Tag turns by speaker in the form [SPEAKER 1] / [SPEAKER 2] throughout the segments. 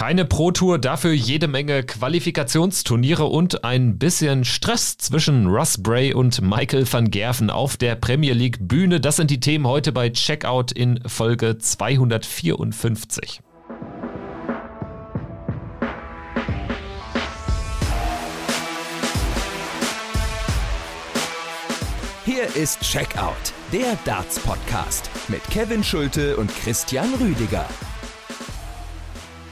[SPEAKER 1] Keine Pro Tour, dafür jede Menge Qualifikationsturniere und ein bisschen Stress zwischen Russ Bray und Michael van Gerven auf der Premier League Bühne. Das sind die Themen heute bei Checkout in Folge 254.
[SPEAKER 2] Hier ist Checkout, der Darts Podcast mit Kevin Schulte und Christian Rüdiger.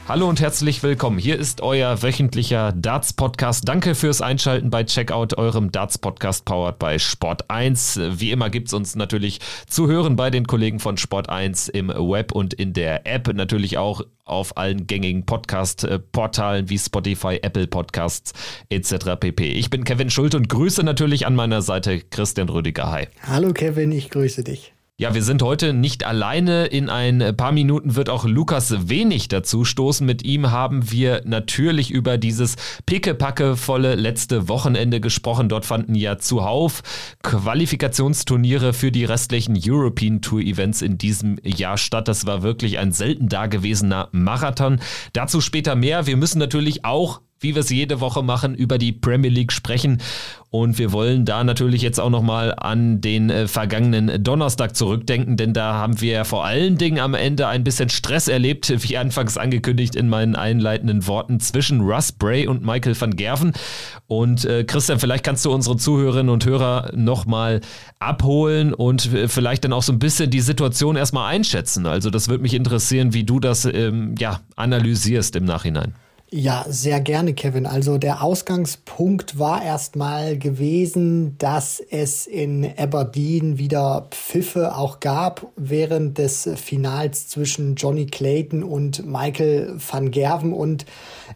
[SPEAKER 1] Hallo und herzlich willkommen. Hier ist euer wöchentlicher Darts Podcast. Danke fürs Einschalten bei Checkout, eurem Darts Podcast powered bei Sport 1. Wie immer gibt es uns natürlich zu hören bei den Kollegen von Sport 1 im Web und in der App. Natürlich auch auf allen gängigen Podcast-Portalen wie Spotify, Apple Podcasts etc. pp. Ich bin Kevin Schult und grüße natürlich an meiner Seite Christian Rüdiger. Hi.
[SPEAKER 3] Hallo Kevin, ich grüße dich.
[SPEAKER 1] Ja, wir sind heute nicht alleine. In ein paar Minuten wird auch Lukas wenig dazu stoßen. Mit ihm haben wir natürlich über dieses pickepackevolle letzte Wochenende gesprochen. Dort fanden ja zuhauf Qualifikationsturniere für die restlichen European Tour Events in diesem Jahr statt. Das war wirklich ein selten dagewesener Marathon. Dazu später mehr. Wir müssen natürlich auch wie wir es jede Woche machen, über die Premier League sprechen. Und wir wollen da natürlich jetzt auch nochmal an den äh, vergangenen Donnerstag zurückdenken, denn da haben wir vor allen Dingen am Ende ein bisschen Stress erlebt, wie anfangs angekündigt in meinen einleitenden Worten, zwischen Russ Bray und Michael van Gerven. Und äh, Christian, vielleicht kannst du unsere Zuhörerinnen und Hörer nochmal abholen und äh, vielleicht dann auch so ein bisschen die Situation erstmal einschätzen. Also das würde mich interessieren, wie du das ähm, ja, analysierst im Nachhinein.
[SPEAKER 3] Ja, sehr gerne, Kevin. Also der Ausgangspunkt war erstmal gewesen, dass es in Aberdeen wieder Pfiffe auch gab während des Finals zwischen Johnny Clayton und Michael van Gerven. Und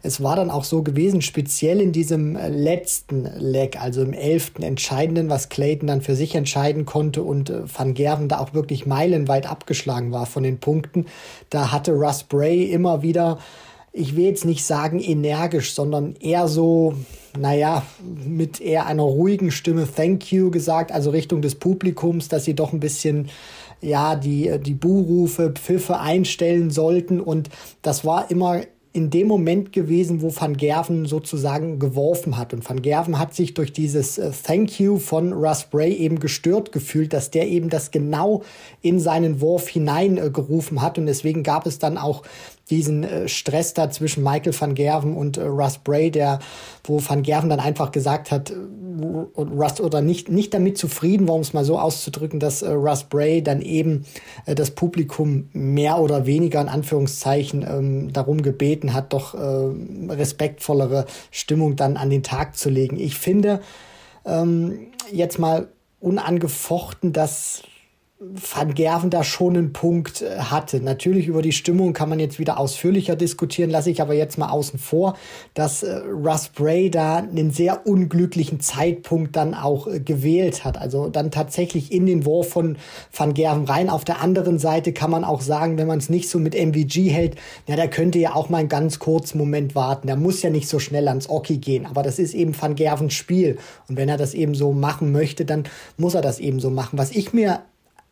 [SPEAKER 3] es war dann auch so gewesen, speziell in diesem letzten Leg, also im elften Entscheidenden, was Clayton dann für sich entscheiden konnte und van Gerven da auch wirklich meilenweit abgeschlagen war von den Punkten. Da hatte Russ Bray immer wieder ich will jetzt nicht sagen energisch, sondern eher so, naja, mit eher einer ruhigen Stimme Thank you gesagt, also Richtung des Publikums, dass sie doch ein bisschen, ja, die, die Buhrufe, Pfiffe einstellen sollten. Und das war immer in dem Moment gewesen, wo Van Gerven sozusagen geworfen hat. Und Van Gerven hat sich durch dieses äh, Thank you von Russ Bray eben gestört gefühlt, dass der eben das genau in seinen Wurf hineingerufen äh, hat. Und deswegen gab es dann auch diesen äh, Stress da zwischen Michael van Gerven und äh, Russ Bray, der, wo van Gerven dann einfach gesagt hat, äh, Russ oder nicht, nicht damit zufrieden, warum es mal so auszudrücken, dass Russ Bray dann eben das Publikum mehr oder weniger in Anführungszeichen ähm, darum gebeten hat, doch respektvollere Stimmung dann an den Tag zu legen. Ich finde ähm, jetzt mal unangefochten, dass Van Gerven da schon einen Punkt äh, hatte. Natürlich über die Stimmung kann man jetzt wieder ausführlicher diskutieren, lasse ich aber jetzt mal außen vor, dass äh, Russ Bray da einen sehr unglücklichen Zeitpunkt dann auch äh, gewählt hat. Also dann tatsächlich in den Wurf von Van Gerven rein. Auf der anderen Seite kann man auch sagen, wenn man es nicht so mit MVG hält, ja, der könnte ja auch mal einen ganz kurzen Moment warten. Der muss ja nicht so schnell ans Oki gehen. Aber das ist eben Van Gervens Spiel. Und wenn er das eben so machen möchte, dann muss er das eben so machen. Was ich mir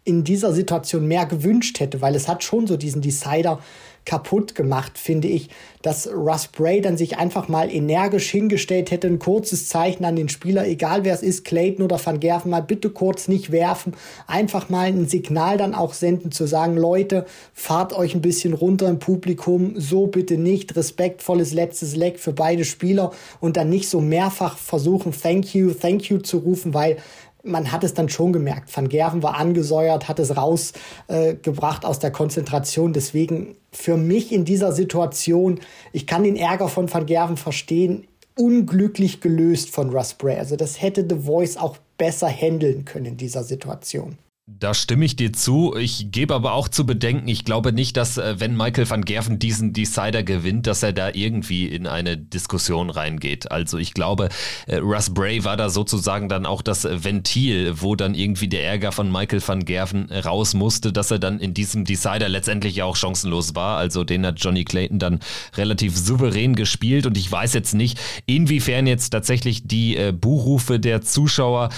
[SPEAKER 3] in dieser Situation mehr gewünscht hätte, weil es hat schon so diesen Decider kaputt gemacht, finde ich, dass Russ Bray dann sich einfach mal energisch hingestellt hätte, ein kurzes Zeichen an den Spieler, egal wer es ist, Clayton oder Van Gerven, mal bitte kurz nicht werfen, einfach mal ein Signal dann auch senden, zu sagen, Leute, fahrt euch ein bisschen runter im Publikum, so bitte nicht, respektvolles letztes Leck für beide Spieler und dann nicht so mehrfach versuchen, thank you, thank you zu rufen, weil man hat es dann schon gemerkt. Van Gerven war angesäuert, hat es rausgebracht äh, aus der Konzentration. Deswegen für mich in dieser Situation, ich kann den Ärger von Van Gerven verstehen, unglücklich gelöst von Russ Bray. Also das hätte The Voice auch besser handeln können in dieser Situation.
[SPEAKER 1] Da stimme ich dir zu. Ich gebe aber auch zu bedenken, ich glaube nicht, dass äh, wenn Michael van Gerven diesen Decider gewinnt, dass er da irgendwie in eine Diskussion reingeht. Also ich glaube, äh, Russ Bray war da sozusagen dann auch das Ventil, wo dann irgendwie der Ärger von Michael van Gerven raus musste, dass er dann in diesem Decider letztendlich auch chancenlos war. Also den hat Johnny Clayton dann relativ souverän gespielt und ich weiß jetzt nicht, inwiefern jetzt tatsächlich die äh, Buchrufe der Zuschauer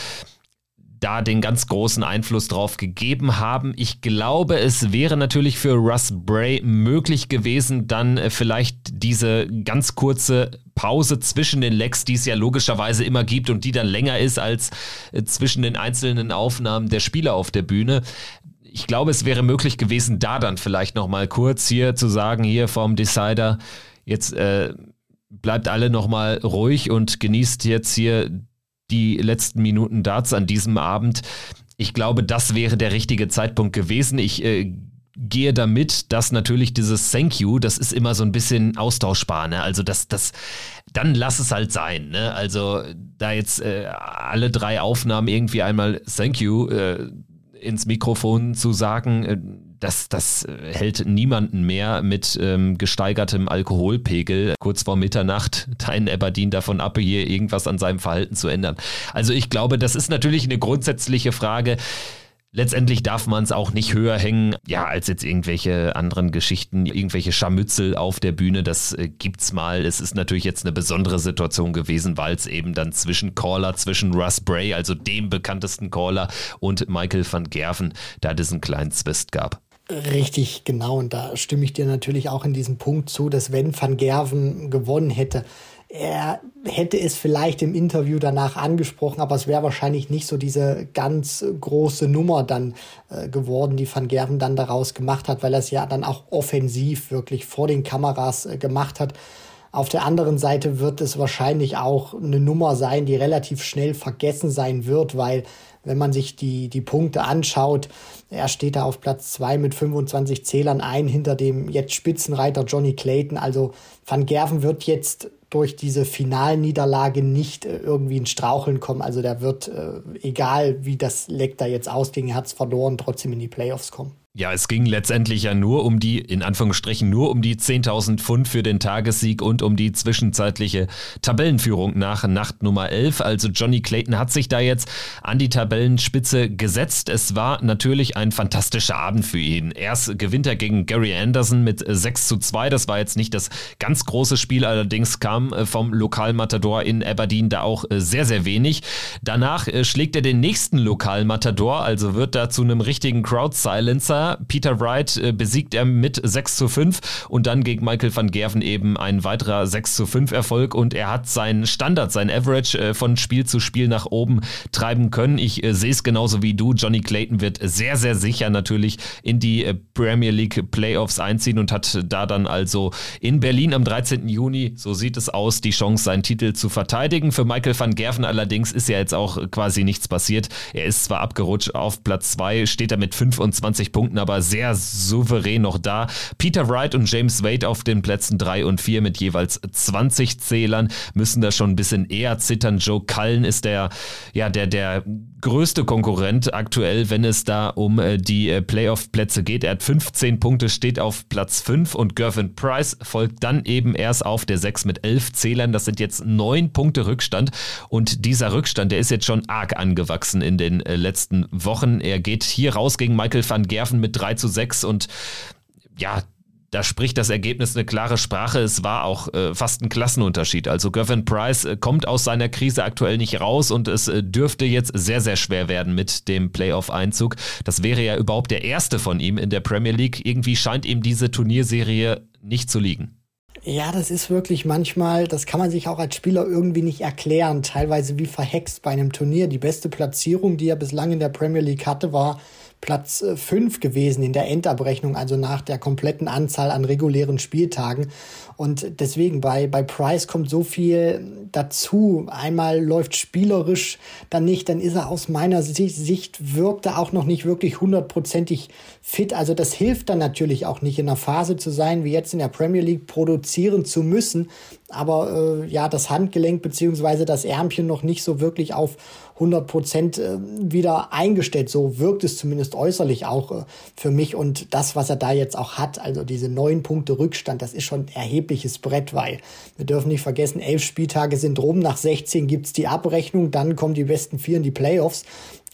[SPEAKER 1] da den ganz großen Einfluss drauf gegeben haben. Ich glaube, es wäre natürlich für Russ Bray möglich gewesen, dann äh, vielleicht diese ganz kurze Pause zwischen den Lecks, die es ja logischerweise immer gibt und die dann länger ist als äh, zwischen den einzelnen Aufnahmen der Spieler auf der Bühne. Ich glaube, es wäre möglich gewesen, da dann vielleicht noch mal kurz hier zu sagen, hier vom Decider, jetzt äh, bleibt alle noch mal ruhig und genießt jetzt hier die letzten Minuten Darts an diesem Abend. Ich glaube, das wäre der richtige Zeitpunkt gewesen. Ich äh, gehe damit, dass natürlich dieses Thank you, das ist immer so ein bisschen austauschbar. Ne? Also das, das, dann lass es halt sein. Ne? Also da jetzt äh, alle drei Aufnahmen irgendwie einmal Thank you äh, ins Mikrofon zu sagen, äh, das, das äh, hält niemanden mehr mit ähm, gesteigertem Alkoholpegel kurz vor Mitternacht dein Aberdeen davon ab, hier irgendwas an seinem Verhalten zu ändern. Also ich glaube, das ist natürlich eine grundsätzliche Frage. Letztendlich darf man es auch nicht höher hängen, ja, als jetzt irgendwelche anderen Geschichten, irgendwelche Scharmützel auf der Bühne. Das äh, gibt's mal. Es ist natürlich jetzt eine besondere Situation gewesen, weil es eben dann zwischen Caller, zwischen Russ Bray, also dem bekanntesten Caller, und Michael van Gerven da diesen kleinen Zwist gab.
[SPEAKER 3] Richtig, genau. Und da stimme ich dir natürlich auch in diesem Punkt zu, dass wenn Van Gerven gewonnen hätte, er hätte es vielleicht im Interview danach angesprochen, aber es wäre wahrscheinlich nicht so diese ganz große Nummer dann äh, geworden, die Van Gerven dann daraus gemacht hat, weil er es ja dann auch offensiv wirklich vor den Kameras äh, gemacht hat. Auf der anderen Seite wird es wahrscheinlich auch eine Nummer sein, die relativ schnell vergessen sein wird, weil wenn man sich die, die Punkte anschaut, er steht da auf Platz zwei mit 25 Zählern ein hinter dem jetzt Spitzenreiter Johnny Clayton. Also Van Gerven wird jetzt durch diese Finalniederlage nicht äh, irgendwie in Straucheln kommen. Also der wird, äh, egal wie das Leck da jetzt ausging, er hat verloren, trotzdem in die Playoffs kommen.
[SPEAKER 1] Ja, es ging letztendlich ja nur um die, in Anführungsstrichen, nur um die 10.000 Pfund für den Tagessieg und um die zwischenzeitliche Tabellenführung nach Nacht Nummer 11. Also Johnny Clayton hat sich da jetzt an die Tabellenspitze gesetzt. Es war natürlich ein fantastischer Abend für ihn. Erst gewinnt er gegen Gary Anderson mit 6 zu 2. Das war jetzt nicht das ganz große Spiel, allerdings kam äh, vom Lokalmatador in Aberdeen da auch äh, sehr, sehr wenig. Danach äh, schlägt er den nächsten Lokalmatador, also wird da zu einem richtigen Crowd-Silencer Peter Wright äh, besiegt er mit 6 zu 5 und dann gegen Michael van Gerven eben ein weiterer 6 zu 5 Erfolg und er hat seinen Standard, sein Average äh, von Spiel zu Spiel nach oben treiben können. Ich äh, sehe es genauso wie du. Johnny Clayton wird sehr, sehr sicher natürlich in die äh, Premier League Playoffs einziehen und hat da dann also in Berlin am 13. Juni, so sieht es aus, die Chance, seinen Titel zu verteidigen. Für Michael van Gerven allerdings ist ja jetzt auch quasi nichts passiert. Er ist zwar abgerutscht auf Platz 2, steht er mit 25 Punkten Punkten aber sehr souverän noch da. Peter Wright und James Wade auf den Plätzen 3 und 4 mit jeweils 20 Zählern müssen da schon ein bisschen eher zittern. Joe Cullen ist der, ja, der, der größte Konkurrent aktuell, wenn es da um äh, die äh, Playoff-Plätze geht. Er hat 15 Punkte, steht auf Platz 5 und Gervin Price folgt dann eben erst auf der 6 mit 11 Zählern. Das sind jetzt 9 Punkte Rückstand und dieser Rückstand, der ist jetzt schon arg angewachsen in den äh, letzten Wochen. Er geht hier raus gegen Michael van Gerven mit 3 zu 6 und ja, da spricht das Ergebnis eine klare Sprache. Es war auch äh, fast ein Klassenunterschied. Also Gervin Price äh, kommt aus seiner Krise aktuell nicht raus und es äh, dürfte jetzt sehr, sehr schwer werden mit dem Playoff-Einzug. Das wäre ja überhaupt der erste von ihm in der Premier League. Irgendwie scheint ihm diese Turnierserie nicht zu liegen.
[SPEAKER 3] Ja, das ist wirklich manchmal, das kann man sich auch als Spieler irgendwie nicht erklären, teilweise wie verhext bei einem Turnier. Die beste Platzierung, die er bislang in der Premier League hatte, war Platz 5 äh, gewesen in der Endabrechnung, also nach der kompletten Anzahl an regulären Spieltagen. Und deswegen bei, bei Price kommt so viel dazu. Einmal läuft spielerisch dann nicht, dann ist er aus meiner Sicht, wirkt er auch noch nicht wirklich hundertprozentig fit. Also das hilft dann natürlich auch nicht in einer Phase zu sein, wie jetzt in der Premier League produzieren zu müssen. Aber äh, ja, das Handgelenk beziehungsweise das Ärmchen noch nicht so wirklich auf 100 Prozent äh, wieder eingestellt. So wirkt es zumindest äußerlich auch äh, für mich. Und das, was er da jetzt auch hat, also diese neun Punkte Rückstand, das ist schon erheblich erhebliches Brett, weil wir dürfen nicht vergessen, elf Spieltage sind rum, nach 16 gibt's die Abrechnung, dann kommen die besten vier in die Playoffs.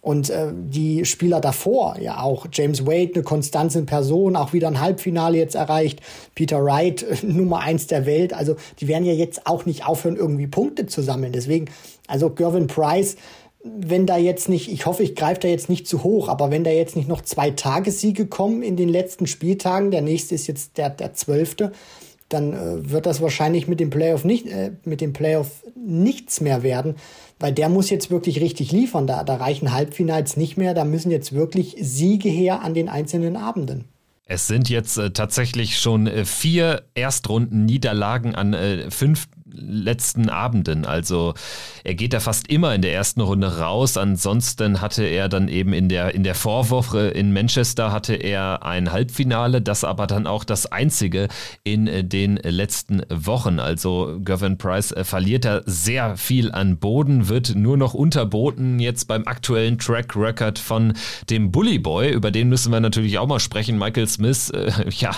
[SPEAKER 3] Und äh, die Spieler davor, ja auch James Wade, eine Konstanz in Person, auch wieder ein Halbfinale jetzt erreicht. Peter Wright, Nummer eins der Welt. Also die werden ja jetzt auch nicht aufhören, irgendwie Punkte zu sammeln. Deswegen, also Gervin Price, wenn da jetzt nicht, ich hoffe, ich greife da jetzt nicht zu hoch, aber wenn da jetzt nicht noch zwei Tagessiege kommen in den letzten Spieltagen, der nächste ist jetzt der, der zwölfte, dann äh, wird das wahrscheinlich mit dem Playoff nicht, äh, mit dem Playoff nichts mehr werden, weil der muss jetzt wirklich richtig liefern. Da, da reichen Halbfinals nicht mehr, da müssen jetzt wirklich Siege her an den einzelnen Abenden.
[SPEAKER 1] Es sind jetzt äh, tatsächlich schon äh, vier Erstrunden-Niederlagen an äh, fünf letzten Abenden. Also er geht da fast immer in der ersten Runde raus. Ansonsten hatte er dann eben in der, in der Vorwoche in Manchester hatte er ein Halbfinale, das aber dann auch das einzige in den letzten Wochen. Also Gavin Price äh, verliert da sehr viel an Boden, wird nur noch unterboten jetzt beim aktuellen Track Record von dem Bully Boy. Über den müssen wir natürlich auch mal sprechen. Michael Smith, äh, ja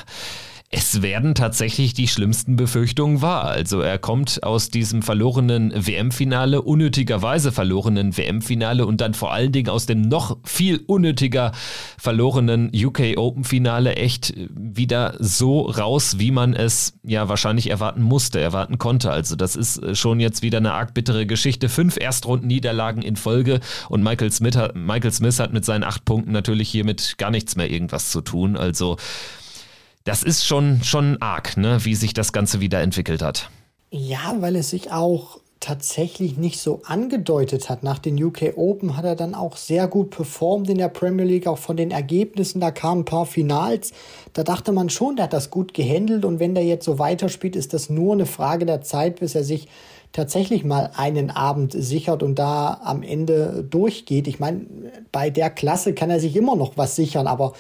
[SPEAKER 1] es werden tatsächlich die schlimmsten Befürchtungen wahr. Also er kommt aus diesem verlorenen WM-Finale, unnötigerweise verlorenen WM-Finale und dann vor allen Dingen aus dem noch viel unnötiger verlorenen UK Open-Finale echt wieder so raus, wie man es ja wahrscheinlich erwarten musste, erwarten konnte. Also das ist schon jetzt wieder eine arg bittere Geschichte. Fünf Erstrunden-Niederlagen in Folge und Michael Smith, hat, Michael Smith hat mit seinen acht Punkten natürlich hiermit gar nichts mehr irgendwas zu tun. Also das ist schon, schon arg, ne, wie sich das Ganze wieder entwickelt hat.
[SPEAKER 3] Ja, weil es sich auch tatsächlich nicht so angedeutet hat. Nach den UK Open hat er dann auch sehr gut performt in der Premier League, auch von den Ergebnissen. Da kamen ein paar Finals. Da dachte man schon, der hat das gut gehandelt. Und wenn der jetzt so weiterspielt, ist das nur eine Frage der Zeit, bis er sich tatsächlich mal einen Abend sichert und da am Ende durchgeht. Ich meine, bei der Klasse kann er sich immer noch was sichern, aber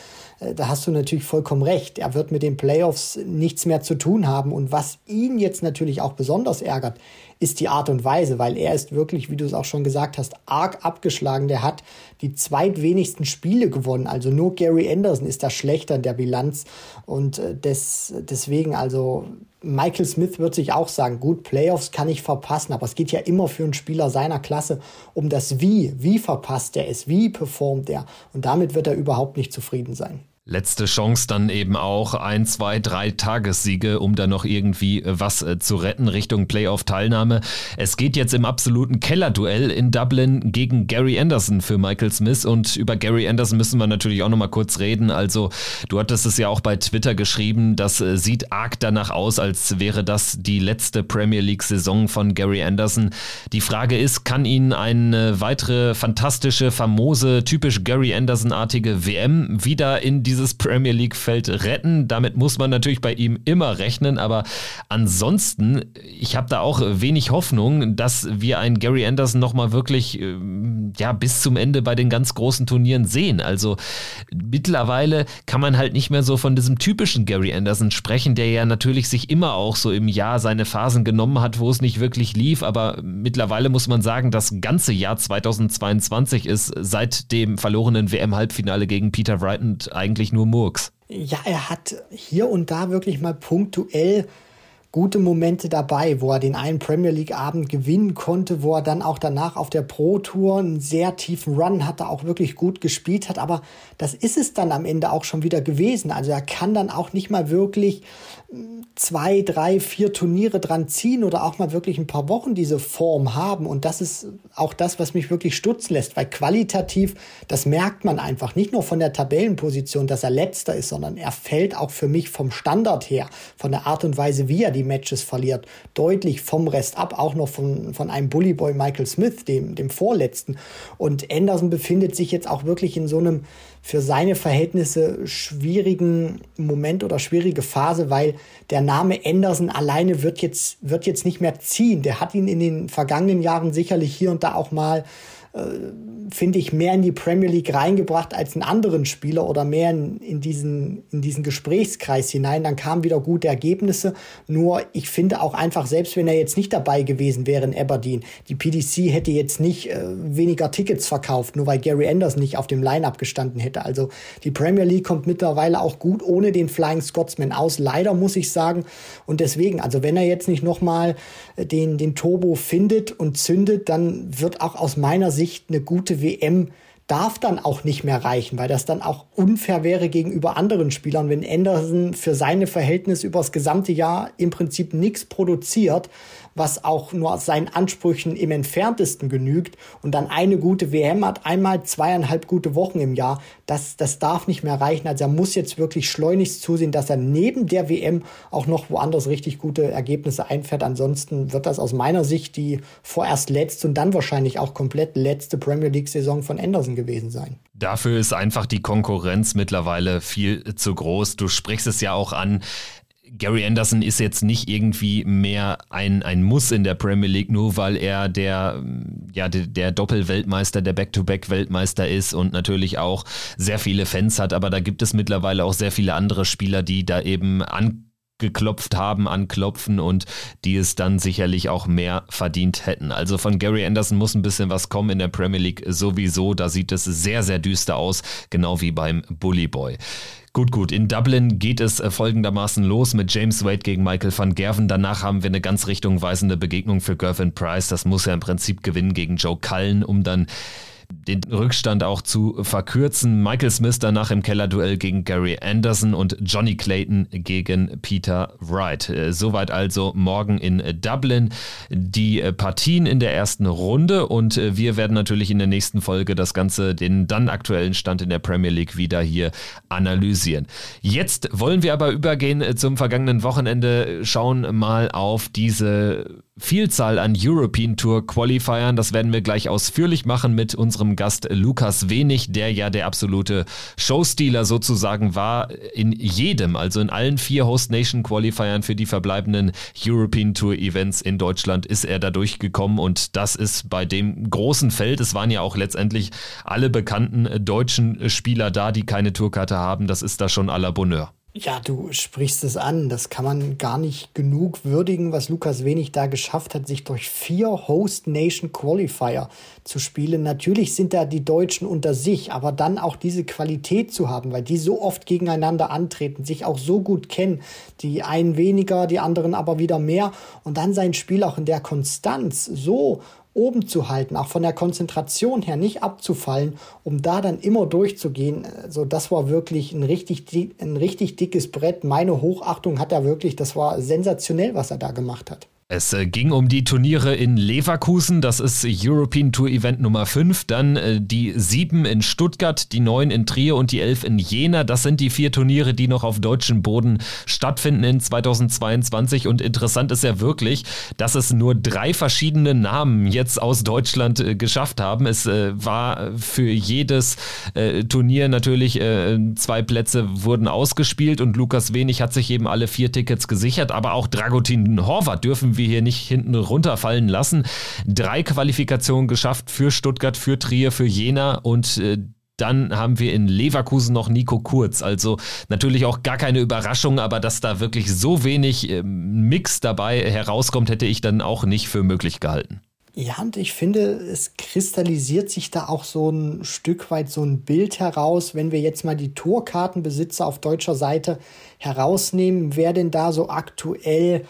[SPEAKER 3] da hast du natürlich vollkommen recht. Er wird mit den Playoffs nichts mehr zu tun haben. Und was ihn jetzt natürlich auch besonders ärgert, ist die Art und Weise, weil er ist wirklich, wie du es auch schon gesagt hast, arg abgeschlagen. Der hat die zweitwenigsten Spiele gewonnen. Also nur Gary Anderson ist da schlechter in der Bilanz. Und äh, des, deswegen, also Michael Smith wird sich auch sagen, gut, Playoffs kann ich verpassen, aber es geht ja immer für einen Spieler seiner Klasse um das Wie. Wie verpasst er es? Wie performt er? Und damit wird er überhaupt nicht zufrieden sein.
[SPEAKER 1] Letzte Chance dann eben auch ein, zwei, drei Tagessiege, um da noch irgendwie äh, was äh, zu retten Richtung Playoff-Teilnahme. Es geht jetzt im absoluten Kellerduell in Dublin gegen Gary Anderson für Michael Smith und über Gary Anderson müssen wir natürlich auch nochmal kurz reden. Also du hattest es ja auch bei Twitter geschrieben, das äh, sieht arg danach aus, als wäre das die letzte Premier League-Saison von Gary Anderson. Die Frage ist, kann ihn eine weitere fantastische, famose, typisch Gary Anderson-artige WM wieder in die dieses Premier League-Feld retten. Damit muss man natürlich bei ihm immer rechnen, aber ansonsten, ich habe da auch wenig Hoffnung, dass wir einen Gary Anderson nochmal wirklich äh, ja, bis zum Ende bei den ganz großen Turnieren sehen. Also mittlerweile kann man halt nicht mehr so von diesem typischen Gary Anderson sprechen, der ja natürlich sich immer auch so im Jahr seine Phasen genommen hat, wo es nicht wirklich lief, aber mittlerweile muss man sagen, das ganze Jahr 2022 ist seit dem verlorenen WM-Halbfinale gegen Peter Wrighton eigentlich eigentlich nur Murks.
[SPEAKER 3] Ja, er hat hier und da wirklich mal punktuell gute Momente dabei, wo er den einen Premier League Abend gewinnen konnte, wo er dann auch danach auf der Pro Tour einen sehr tiefen Run hatte, auch wirklich gut gespielt hat. Aber das ist es dann am Ende auch schon wieder gewesen. Also er kann dann auch nicht mal wirklich zwei, drei, vier Turniere dran ziehen oder auch mal wirklich ein paar Wochen diese Form haben. Und das ist auch das, was mich wirklich stutzen lässt, weil qualitativ, das merkt man einfach nicht nur von der Tabellenposition, dass er letzter ist, sondern er fällt auch für mich vom Standard her, von der Art und Weise, wie er die Matches verliert, deutlich vom Rest ab, auch noch von, von einem Bullyboy Michael Smith, dem, dem vorletzten. Und Anderson befindet sich jetzt auch wirklich in so einem für seine Verhältnisse schwierigen Moment oder schwierige Phase, weil der Name Anderson alleine wird jetzt, wird jetzt nicht mehr ziehen. Der hat ihn in den vergangenen Jahren sicherlich hier und da auch mal finde ich, mehr in die Premier League reingebracht als einen anderen Spieler oder mehr in, in, diesen, in diesen Gesprächskreis hinein. Dann kamen wieder gute Ergebnisse. Nur ich finde auch einfach, selbst wenn er jetzt nicht dabei gewesen wäre in Aberdeen, die PDC hätte jetzt nicht äh, weniger Tickets verkauft, nur weil Gary Anderson nicht auf dem Line-Up gestanden hätte. Also die Premier League kommt mittlerweile auch gut ohne den Flying Scotsman aus. Leider muss ich sagen. Und deswegen, also wenn er jetzt nicht nochmal den, den Turbo findet und zündet, dann wird auch aus meiner Sicht Sicht eine gute WM darf dann auch nicht mehr reichen, weil das dann auch unfair wäre gegenüber anderen Spielern, wenn Anderson für seine Verhältnisse über das gesamte Jahr im Prinzip nichts produziert, was auch nur seinen Ansprüchen im entferntesten genügt und dann eine gute WM hat, einmal zweieinhalb gute Wochen im Jahr, das, das darf nicht mehr reichen. Also er muss jetzt wirklich schleunigst zusehen, dass er neben der WM auch noch woanders richtig gute Ergebnisse einfährt. Ansonsten wird das aus meiner Sicht die vorerst letzte und dann wahrscheinlich auch komplett letzte Premier League-Saison von Anderson gewesen sein.
[SPEAKER 1] Dafür ist einfach die Konkurrenz mittlerweile viel zu groß. Du sprichst es ja auch an. Gary Anderson ist jetzt nicht irgendwie mehr ein, ein Muss in der Premier League, nur weil er der, ja, der, der Doppelweltmeister, der Back-to-Back-Weltmeister ist und natürlich auch sehr viele Fans hat. Aber da gibt es mittlerweile auch sehr viele andere Spieler, die da eben an geklopft haben, anklopfen und die es dann sicherlich auch mehr verdient hätten. Also von Gary Anderson muss ein bisschen was kommen in der Premier League sowieso. Da sieht es sehr, sehr düster aus, genau wie beim Bully Boy. Gut, gut. In Dublin geht es äh, folgendermaßen los mit James Wade gegen Michael van Gerven. Danach haben wir eine ganz richtungweisende Begegnung für Gervin Price. Das muss er im Prinzip gewinnen gegen Joe Cullen, um dann den Rückstand auch zu verkürzen. Michael Smith danach im Kellerduell gegen Gary Anderson und Johnny Clayton gegen Peter Wright. Äh, soweit also morgen in Dublin die äh, Partien in der ersten Runde und äh, wir werden natürlich in der nächsten Folge das Ganze, den dann aktuellen Stand in der Premier League wieder hier analysieren. Jetzt wollen wir aber übergehen zum vergangenen Wochenende, schauen mal auf diese Vielzahl an European Tour Qualifiern. Das werden wir gleich ausführlich machen mit unserem Gast Lukas Wenig, der ja der absolute Showstealer sozusagen war in jedem, also in allen vier Host Nation Qualifiern für die verbleibenden European Tour Events in Deutschland ist er da durchgekommen und das ist bei dem großen Feld. Es waren ja auch letztendlich alle bekannten deutschen Spieler da, die keine Tourkarte haben. Das ist da schon à la Bonheur.
[SPEAKER 3] Ja, du sprichst es an. Das kann man gar nicht genug würdigen, was Lukas Wenig da geschafft hat, sich durch vier Host Nation Qualifier zu spielen. Natürlich sind da die Deutschen unter sich, aber dann auch diese Qualität zu haben, weil die so oft gegeneinander antreten, sich auch so gut kennen, die einen weniger, die anderen aber wieder mehr und dann sein Spiel auch in der Konstanz so oben zu halten, auch von der Konzentration her nicht abzufallen, um da dann immer durchzugehen. Also das war wirklich ein richtig, ein richtig dickes Brett. Meine Hochachtung hat er wirklich, das war sensationell, was er da gemacht hat.
[SPEAKER 1] Es äh, ging um die Turniere in Leverkusen, das ist European Tour Event Nummer 5, dann äh, die 7 in Stuttgart, die 9 in Trier und die 11 in Jena. Das sind die vier Turniere, die noch auf deutschem Boden stattfinden in 2022 und interessant ist ja wirklich, dass es nur drei verschiedene Namen jetzt aus Deutschland äh, geschafft haben. Es war für jedes Turnier natürlich zwei Plätze wurden ausgespielt. Und Lukas Wenig hat sich eben alle vier Tickets gesichert, aber auch Dragutin Horvath dürfen wir wir hier nicht hinten runterfallen lassen. Drei Qualifikationen geschafft für Stuttgart, für Trier, für Jena und äh, dann haben wir in Leverkusen noch Nico Kurz. Also natürlich auch gar keine Überraschung, aber dass da wirklich so wenig äh, Mix dabei herauskommt, hätte ich dann auch nicht für möglich gehalten.
[SPEAKER 3] Ja, und ich finde, es kristallisiert sich da auch so ein Stück weit so ein Bild heraus, wenn wir jetzt mal die Tourkartenbesitzer auf deutscher Seite herausnehmen, wer denn da so aktuell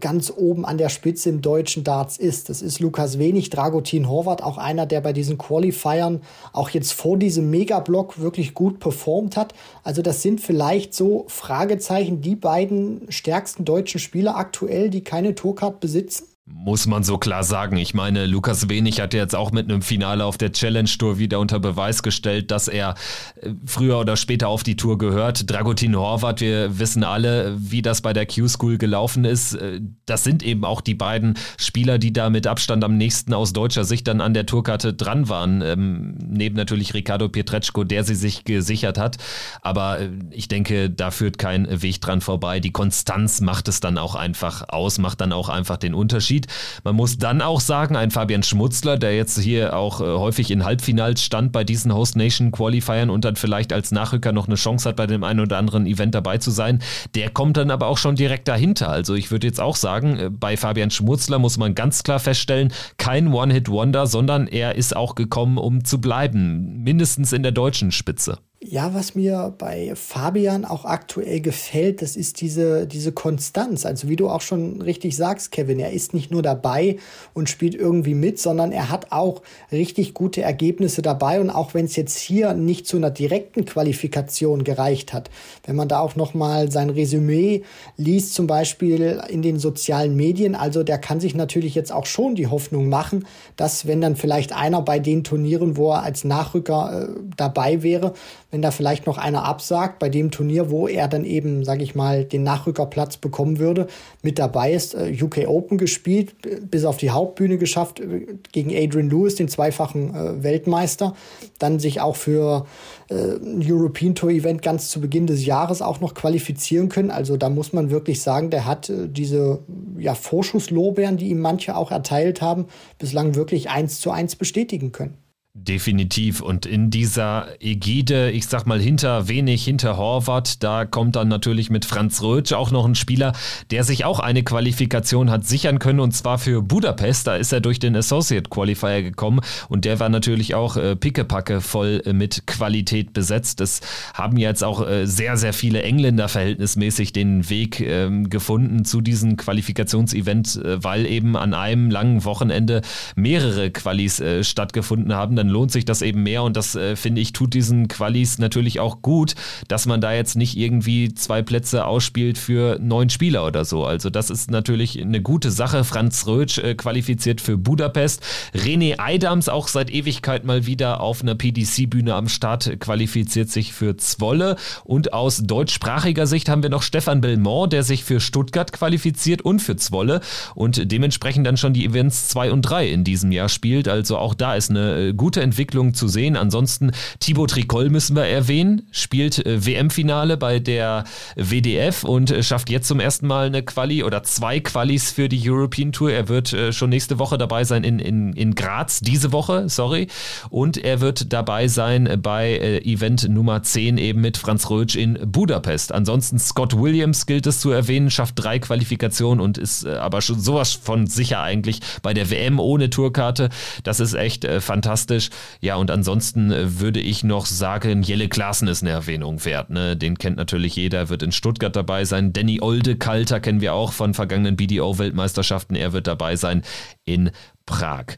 [SPEAKER 3] ganz oben an der Spitze im deutschen Darts ist. Das ist Lukas Wenig, Dragutin Horvath, auch einer, der bei diesen Qualifiern auch jetzt vor diesem Megablock wirklich gut performt hat. Also das sind vielleicht so Fragezeichen, die beiden stärksten deutschen Spieler aktuell, die keine Tourcard besitzen.
[SPEAKER 1] Muss man so klar sagen. Ich meine, Lukas Wenig hat jetzt auch mit einem Finale auf der Challenge Tour wieder unter Beweis gestellt, dass er äh, früher oder später auf die Tour gehört. Dragutin Horvath, wir wissen alle, wie das bei der Q-School gelaufen ist. Äh, das sind eben auch die beiden Spieler, die da mit Abstand am nächsten aus deutscher Sicht dann an der Tourkarte dran waren. Ähm, neben natürlich Ricardo Pietreczko, der sie sich gesichert hat. Aber äh, ich denke, da führt kein Weg dran vorbei. Die Konstanz macht es dann auch einfach aus, macht dann auch einfach den Unterschied. Unterschied. Man muss dann auch sagen, ein Fabian Schmutzler, der jetzt hier auch äh, häufig in Halbfinals stand bei diesen Host Nation Qualifiern und dann vielleicht als Nachrücker noch eine Chance hat, bei dem einen oder anderen Event dabei zu sein, der kommt dann aber auch schon direkt dahinter. Also ich würde jetzt auch sagen, äh, bei Fabian Schmutzler muss man ganz klar feststellen, kein One-Hit-Wonder, sondern er ist auch gekommen, um zu bleiben, mindestens in der deutschen Spitze.
[SPEAKER 3] Ja, was mir bei Fabian auch aktuell gefällt, das ist diese, diese Konstanz. Also wie du auch schon richtig sagst, Kevin, er ist nicht nur dabei und spielt irgendwie mit, sondern er hat auch richtig gute Ergebnisse dabei. Und auch wenn es jetzt hier nicht zu einer direkten Qualifikation gereicht hat, wenn man da auch nochmal sein Resümee liest, zum Beispiel in den sozialen Medien, also der kann sich natürlich jetzt auch schon die Hoffnung machen, dass wenn dann vielleicht einer bei den Turnieren, wo er als Nachrücker äh, dabei wäre, wenn da vielleicht noch einer absagt bei dem Turnier, wo er dann eben, sage ich mal, den Nachrückerplatz bekommen würde, mit dabei ist. Äh, UK Open gespielt, bis auf die Hauptbühne geschafft, äh, gegen Adrian Lewis, den zweifachen äh, Weltmeister. Dann sich auch für äh, ein European Tour Event ganz zu Beginn des Jahres auch noch qualifizieren können. Also da muss man wirklich sagen, der hat äh, diese ja, Vorschusslorbeeren, die ihm manche auch erteilt haben, bislang wirklich eins zu eins bestätigen können.
[SPEAKER 1] Definitiv. Und in dieser Ägide, ich sag mal hinter wenig, hinter Horvath, da kommt dann natürlich mit Franz Rötsch auch noch ein Spieler, der sich auch eine Qualifikation hat sichern können und zwar für Budapest. Da ist er durch den Associate Qualifier gekommen und der war natürlich auch äh, pickepacke voll äh, mit Qualität besetzt. Das haben jetzt auch äh, sehr, sehr viele Engländer verhältnismäßig den Weg äh, gefunden zu diesem Qualifikationsevent, äh, weil eben an einem langen Wochenende mehrere Qualis äh, stattgefunden haben dann lohnt sich das eben mehr und das äh, finde ich tut diesen Qualis natürlich auch gut, dass man da jetzt nicht irgendwie zwei Plätze ausspielt für neun Spieler oder so. Also das ist natürlich eine gute Sache. Franz Rötsch äh, qualifiziert für Budapest. René Eidams auch seit Ewigkeit mal wieder auf einer PDC-Bühne am Start qualifiziert sich für Zwolle und aus deutschsprachiger Sicht haben wir noch Stefan Belmont, der sich für Stuttgart qualifiziert und für Zwolle und dementsprechend dann schon die Events 2 und 3 in diesem Jahr spielt. Also auch da ist eine äh, gute gute Entwicklung zu sehen. Ansonsten Thibaut Tricol müssen wir erwähnen, spielt äh, WM-Finale bei der WDF und äh, schafft jetzt zum ersten Mal eine Quali oder zwei Qualis für die European Tour. Er wird äh, schon nächste Woche dabei sein in, in, in Graz, diese Woche, sorry. Und er wird dabei sein bei äh, Event Nummer 10 eben mit Franz Rötsch in Budapest. Ansonsten Scott Williams gilt es zu erwähnen, schafft drei Qualifikationen und ist äh, aber schon sowas von sicher eigentlich bei der WM ohne Tourkarte. Das ist echt äh, fantastisch fantastisch. Ja, und ansonsten äh, würde ich noch sagen, Jelle Klaassen ist eine Erwähnung wert. Ne? Den kennt natürlich jeder, wird in Stuttgart dabei sein. Danny Olde Kalter kennen wir auch von vergangenen BDO-Weltmeisterschaften. Er wird dabei sein in Prag.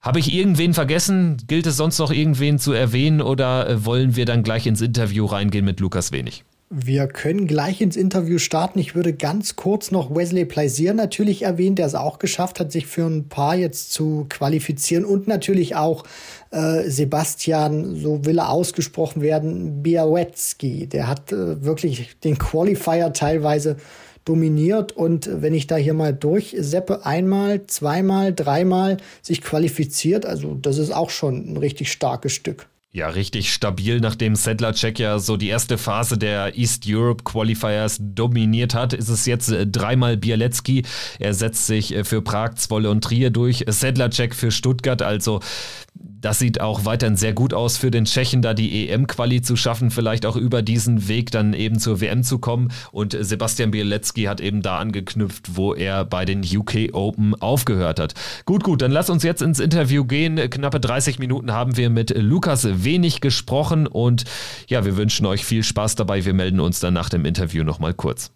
[SPEAKER 1] Habe ich irgendwen vergessen? Gilt es sonst noch irgendwen zu erwähnen oder äh, wollen wir dann gleich ins Interview reingehen mit Lukas Wenig?
[SPEAKER 3] Wir können gleich ins Interview starten. Ich würde ganz kurz noch Wesley Plaisier natürlich erwähnen, der es auch geschafft hat, sich für ein paar jetzt zu qualifizieren und natürlich auch äh, Sebastian, so will er ausgesprochen werden, Białecki. Der hat äh, wirklich den Qualifier teilweise dominiert und wenn ich da hier mal durchseppe, einmal, zweimal, dreimal sich qualifiziert, also das ist auch schon ein richtig starkes Stück.
[SPEAKER 1] Ja, richtig stabil, nachdem Sedlacek ja so die erste Phase der East Europe Qualifiers dominiert hat, ist es jetzt äh, dreimal Bialecki. Er setzt sich äh, für Prag, Zwolle und Trier durch. Sedlacek für Stuttgart, also das sieht auch weiterhin sehr gut aus für den Tschechen, da die EM-Quali zu schaffen, vielleicht auch über diesen Weg dann eben zur WM zu kommen. Und Sebastian Bielecki hat eben da angeknüpft, wo er bei den UK Open aufgehört hat. Gut, gut, dann lass uns jetzt ins Interview gehen. Knappe 30 Minuten haben wir mit Lukas wenig gesprochen und ja, wir wünschen euch viel Spaß dabei. Wir melden uns dann nach dem Interview nochmal kurz.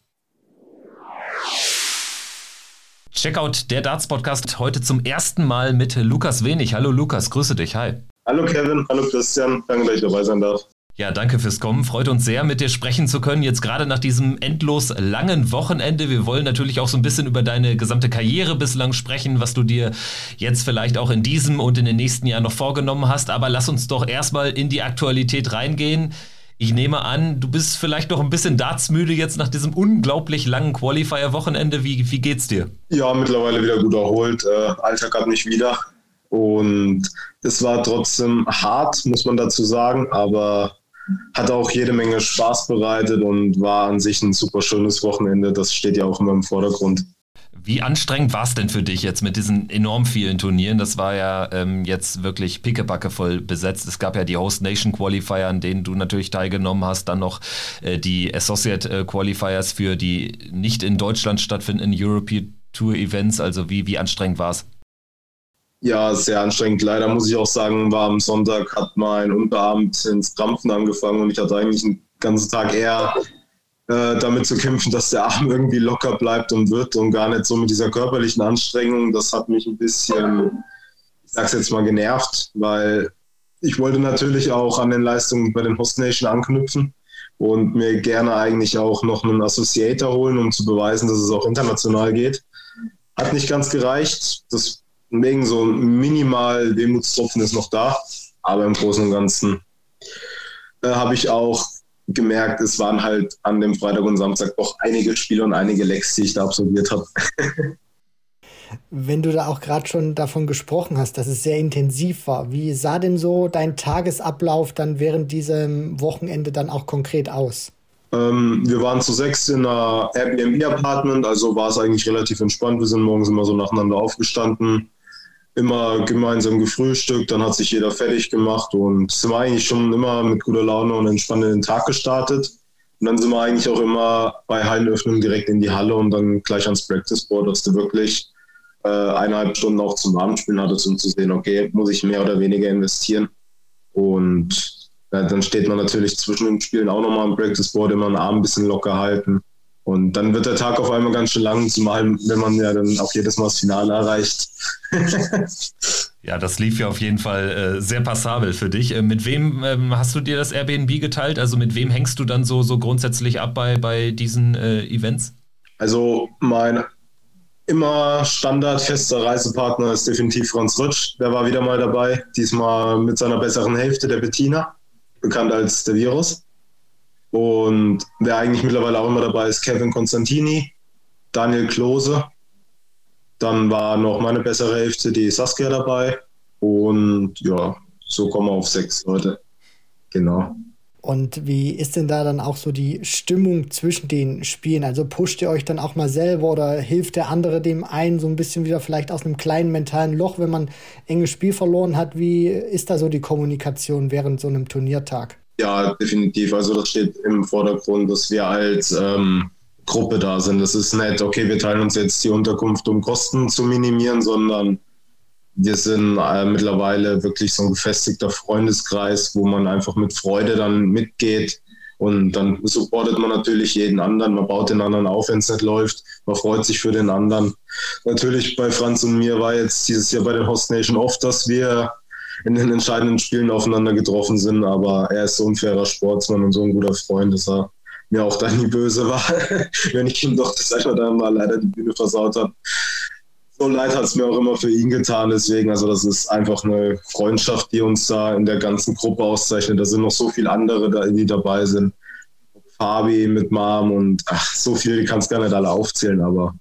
[SPEAKER 1] Checkout der Darts Podcast heute zum ersten Mal mit Lukas Wenig. Hallo Lukas, grüße dich. Hi.
[SPEAKER 4] Hallo Kevin, hallo Christian, danke, dass ich dabei sein darf.
[SPEAKER 1] Ja, danke fürs Kommen. Freut uns sehr, mit dir sprechen zu können. Jetzt gerade nach diesem endlos langen Wochenende. Wir wollen natürlich auch so ein bisschen über deine gesamte Karriere bislang sprechen, was du dir jetzt vielleicht auch in diesem und in den nächsten Jahren noch vorgenommen hast. Aber lass uns doch erstmal in die Aktualität reingehen. Ich nehme an, du bist vielleicht noch ein bisschen dartsmüde jetzt nach diesem unglaublich langen Qualifier-Wochenende. Wie, wie geht's dir?
[SPEAKER 4] Ja, mittlerweile wieder gut erholt. Äh, Alltag hat mich wieder. Und es war trotzdem hart, muss man dazu sagen, aber hat auch jede Menge Spaß bereitet und war an sich ein super schönes Wochenende. Das steht ja auch immer im Vordergrund.
[SPEAKER 1] Wie anstrengend war es denn für dich jetzt mit diesen enorm vielen Turnieren? Das war ja ähm, jetzt wirklich pickebacke voll besetzt. Es gab ja die Host Nation Qualifier, an denen du natürlich teilgenommen hast. Dann noch äh, die Associate äh, Qualifiers für die nicht in Deutschland stattfindenden European Tour Events. Also wie, wie anstrengend war es?
[SPEAKER 4] Ja, sehr anstrengend. Leider muss ich auch sagen, war am Sonntag, hat mein Unterarm ins Krampfen angefangen und ich hatte eigentlich den ganzen Tag eher äh, damit zu kämpfen, dass der Arm irgendwie locker bleibt und wird und gar nicht so mit dieser körperlichen Anstrengung. Das hat mich ein bisschen, ich sag's jetzt mal, genervt, weil ich wollte natürlich auch an den Leistungen bei den Host Nation anknüpfen und mir gerne eigentlich auch noch einen Associator holen, um zu beweisen, dass es auch international geht. Hat nicht ganz gereicht. Deswegen so ein minimal Wehmutstropfen ist noch da. Aber im Großen und Ganzen äh, habe ich auch gemerkt, es waren halt an dem Freitag und Samstag doch einige Spiele und einige Lecks, die ich da absolviert habe.
[SPEAKER 3] Wenn du da auch gerade schon davon gesprochen hast, dass es sehr intensiv war, wie sah denn so dein Tagesablauf dann während diesem Wochenende dann auch konkret aus?
[SPEAKER 4] Ähm, wir waren zu sechs in einer Airbnb-Apartment, also war es eigentlich relativ entspannt. Wir sind morgens immer so nacheinander aufgestanden, immer gemeinsam gefrühstückt, dann hat sich jeder fertig gemacht und sind wir eigentlich schon immer mit guter Laune und entspannt in den Tag gestartet. Und dann sind wir eigentlich auch immer bei Hallenöffnung direkt in die Halle und dann gleich ans Practice Board, dass du wirklich äh, eineinhalb Stunden auch zum Abendspielen hattest, um zu sehen, okay, muss ich mehr oder weniger investieren. Und ja, dann steht man natürlich zwischen den Spielen auch nochmal am Practice Board, immer einen Arm ein bisschen locker halten. Und dann wird der Tag auf einmal ganz schön lang, zumal wenn man ja dann auch jedes Mal das Finale erreicht.
[SPEAKER 1] ja, das lief ja auf jeden Fall äh, sehr passabel für dich. Äh, mit wem ähm, hast du dir das Airbnb geteilt? Also mit wem hängst du dann so, so grundsätzlich ab bei, bei diesen äh, Events?
[SPEAKER 4] Also mein immer standardfester Reisepartner ist definitiv Franz Rutsch. Der war wieder mal dabei, diesmal mit seiner besseren Hälfte, der Bettina, bekannt als der Virus. Und wer eigentlich mittlerweile auch immer dabei ist, Kevin Konstantini, Daniel Klose. Dann war noch meine bessere Hälfte, die Saskia dabei. Und ja, so kommen wir auf sechs Leute. Genau.
[SPEAKER 3] Und wie ist denn da dann auch so die Stimmung zwischen den Spielen? Also pusht ihr euch dann auch mal selber oder hilft der andere dem einen so ein bisschen wieder vielleicht aus einem kleinen mentalen Loch, wenn man enges Spiel verloren hat? Wie ist da so die Kommunikation während so einem Turniertag?
[SPEAKER 4] Ja, definitiv. Also das steht im Vordergrund, dass wir als ähm, Gruppe da sind. Das ist nicht, okay, wir teilen uns jetzt die Unterkunft, um Kosten zu minimieren, sondern wir sind äh, mittlerweile wirklich so ein gefestigter Freundeskreis, wo man einfach mit Freude dann mitgeht. Und dann supportet man natürlich jeden anderen, man baut den anderen auf, wenn es nicht läuft, man freut sich für den anderen. Natürlich bei Franz und mir war jetzt dieses Jahr bei den Host Nation oft, dass wir in den entscheidenden Spielen aufeinander getroffen sind, aber er ist so ein fairer Sportsmann und so ein guter Freund, dass er mir auch da nie böse war, wenn ich ihm doch das einmal mal leider die Bühne versaut habe so leid hat es mir auch immer für ihn getan. Deswegen, also das ist einfach eine Freundschaft, die uns da in der ganzen Gruppe auszeichnet. Da sind noch so viele andere, die dabei sind. Fabi mit Mom und ach, so viel, die kannst gar nicht alle aufzählen, aber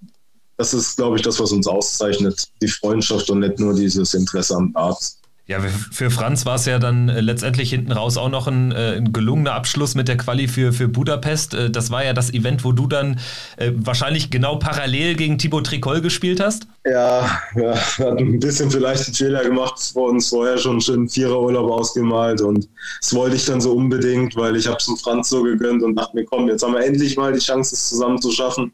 [SPEAKER 4] das ist, glaube ich, das, was uns auszeichnet. Die Freundschaft und nicht nur dieses Interesse am Arzt.
[SPEAKER 1] Ja, für Franz war es ja dann äh, letztendlich hinten raus auch noch ein, äh, ein, gelungener Abschluss mit der Quali für, für Budapest. Äh, das war ja das Event, wo du dann wahrscheinlich genau parallel gegen Thibaut Tricol gespielt hast.
[SPEAKER 4] Ja, ja, hat ein bisschen vielleicht einen Fehler gemacht, vor uns vorher schon schön Viererurlaub ausgemalt und das wollte ich dann so unbedingt, weil ich habe es dem Franz so gegönnt und dachte mir, komm, jetzt haben wir endlich mal die Chance, es zusammen zu schaffen.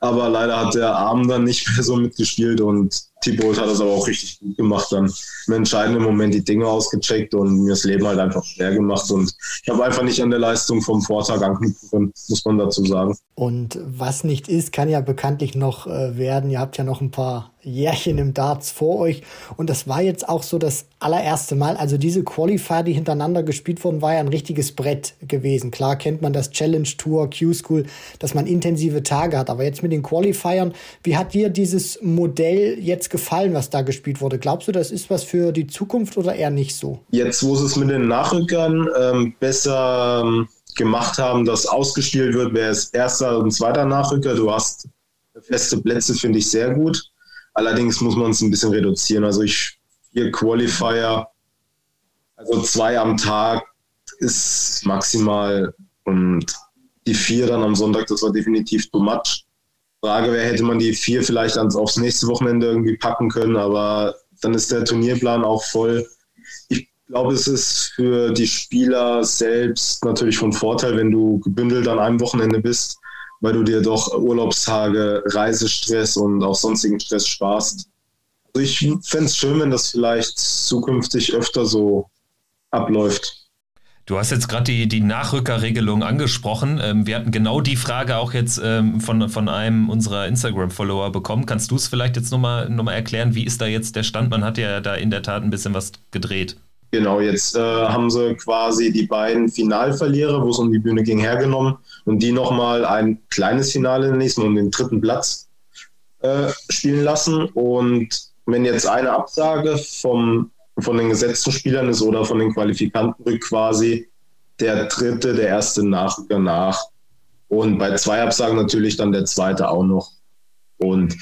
[SPEAKER 4] Aber leider hat der Arm dann nicht mehr so mitgespielt und Thibaut hat das aber auch richtig gut gemacht, dann im entscheidenden Moment die Dinge ausgecheckt und mir das Leben halt einfach schwer gemacht. Und ich habe einfach nicht an der Leistung vom Vortag anknüpfen muss man dazu sagen.
[SPEAKER 3] Und was nicht ist, kann ja bekanntlich noch äh, werden. Ihr habt ja noch ein paar Jährchen im Darts vor euch. Und das war jetzt auch so das allererste Mal. Also diese Qualifier, die hintereinander gespielt wurden, war ja ein richtiges Brett gewesen. Klar kennt man das Challenge Tour, Q-School, dass man intensive Tage hat. Aber jetzt mit den Qualifiern, wie hat dir dieses Modell jetzt gefallen, was da gespielt wurde? Glaubst du, das ist was für die Zukunft oder eher nicht so?
[SPEAKER 4] Jetzt, wo es mit den Nachrückern ähm, besser ähm, gemacht haben, dass ausgespielt wird, wer ist erster und zweiter Nachrücker. Du hast feste Plätze, finde ich sehr gut. Allerdings muss man es ein bisschen reduzieren. Also ich vier Qualifier, also zwei am Tag ist maximal und die vier dann am Sonntag, das war definitiv too much. Frage wäre, hätte man die vier vielleicht ans, aufs nächste Wochenende irgendwie packen können, aber dann ist der Turnierplan auch voll. Ich glaube, es ist für die Spieler selbst natürlich von Vorteil, wenn du gebündelt an einem Wochenende bist, weil du dir doch Urlaubstage, Reisestress und auch sonstigen Stress sparst. Also ich fände es schön, wenn das vielleicht zukünftig öfter so abläuft.
[SPEAKER 1] Du hast jetzt gerade die, die Nachrückerregelung angesprochen. Ähm, wir hatten genau die Frage auch jetzt ähm, von, von einem unserer Instagram-Follower bekommen. Kannst du es vielleicht jetzt nochmal noch mal erklären, wie ist da jetzt der Stand? Man hat ja da in der Tat ein bisschen was gedreht.
[SPEAKER 4] Genau, jetzt äh, haben sie quasi die beiden Finalverlierer, wo es um die Bühne ging, hergenommen und die nochmal ein kleines Finale nächsten um den dritten Platz äh, spielen lassen. Und wenn jetzt eine Absage vom von den gesetzten Spielern ist oder von den Qualifikanten rückt quasi der dritte, der erste Nachrücker nach. Und bei zwei Absagen natürlich dann der zweite auch noch. Und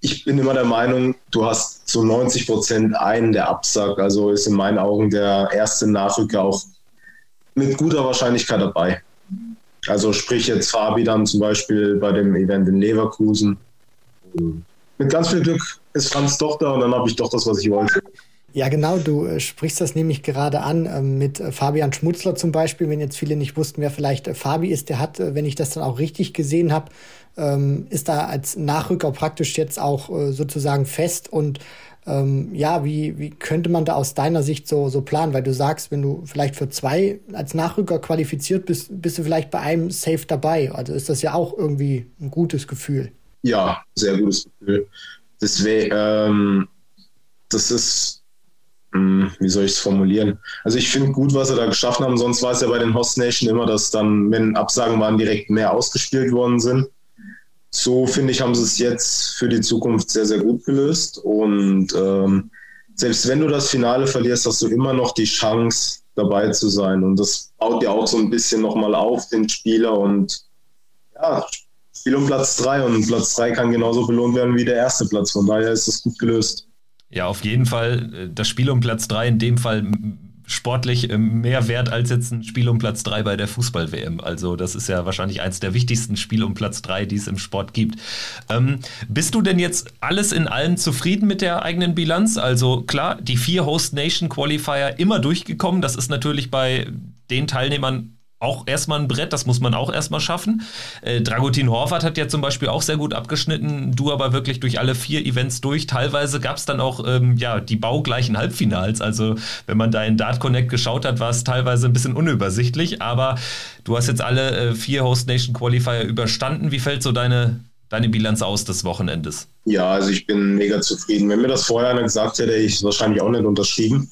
[SPEAKER 4] ich bin immer der Meinung, du hast zu 90 Prozent einen, der absagt. Also ist in meinen Augen der erste Nachrücker auch mit guter Wahrscheinlichkeit dabei. Also sprich jetzt Fabi dann zum Beispiel bei dem Event in Leverkusen. Mit ganz viel Glück ist Franz doch da und dann habe ich doch das, was ich wollte.
[SPEAKER 3] Ja, genau, du äh, sprichst das nämlich gerade an äh, mit äh, Fabian Schmutzler zum Beispiel. Wenn jetzt viele nicht wussten, wer vielleicht äh, Fabi ist, der hat, wenn ich das dann auch richtig gesehen habe, ähm, ist da als Nachrücker praktisch jetzt auch sozusagen fest. Und ähm, ja, wie, wie könnte man da aus deiner Sicht so, so planen? Weil du sagst, wenn du vielleicht für zwei als Nachrücker qualifiziert bist, bist du vielleicht bei einem safe dabei. Also ist das ja auch irgendwie ein gutes Gefühl.
[SPEAKER 4] Ja, sehr gutes Gefühl. Deswegen, ähm, das ist wie soll ich es formulieren? Also ich finde gut, was sie da geschaffen haben. Sonst war es ja bei den Host Nation immer, dass dann, wenn Absagen waren, direkt mehr ausgespielt worden sind. So finde ich, haben sie es jetzt für die Zukunft sehr, sehr gut gelöst. Und ähm, selbst wenn du das Finale verlierst, hast du immer noch die Chance, dabei zu sein. Und das baut ja auch so ein bisschen nochmal auf, den Spieler. Und ja, Spiel um Platz drei und Platz drei kann genauso belohnt werden wie der erste Platz. Von daher ist das gut gelöst.
[SPEAKER 1] Ja, auf jeden Fall äh, das Spiel um Platz 3 in dem Fall sportlich äh, mehr wert als jetzt ein Spiel um Platz 3 bei der Fußball-WM. Also das ist ja wahrscheinlich eins der wichtigsten Spiele um Platz 3, die es im Sport gibt. Ähm, bist du denn jetzt alles in allem zufrieden mit der eigenen Bilanz? Also klar, die vier Host Nation Qualifier immer durchgekommen. Das ist natürlich bei den Teilnehmern auch erstmal ein Brett, das muss man auch erstmal schaffen. Äh, Dragutin Horvath hat ja zum Beispiel auch sehr gut abgeschnitten, du aber wirklich durch alle vier Events durch. Teilweise gab es dann auch ähm, ja, die baugleichen Halbfinals. Also wenn man da in Dart Connect geschaut hat, war es teilweise ein bisschen unübersichtlich. Aber du hast jetzt alle äh, vier Host Nation Qualifier überstanden. Wie fällt so deine, deine Bilanz aus des Wochenendes?
[SPEAKER 4] Ja, also ich bin mega zufrieden. Wenn mir das vorher einer gesagt hätte, hätte ich es wahrscheinlich auch nicht unterschrieben.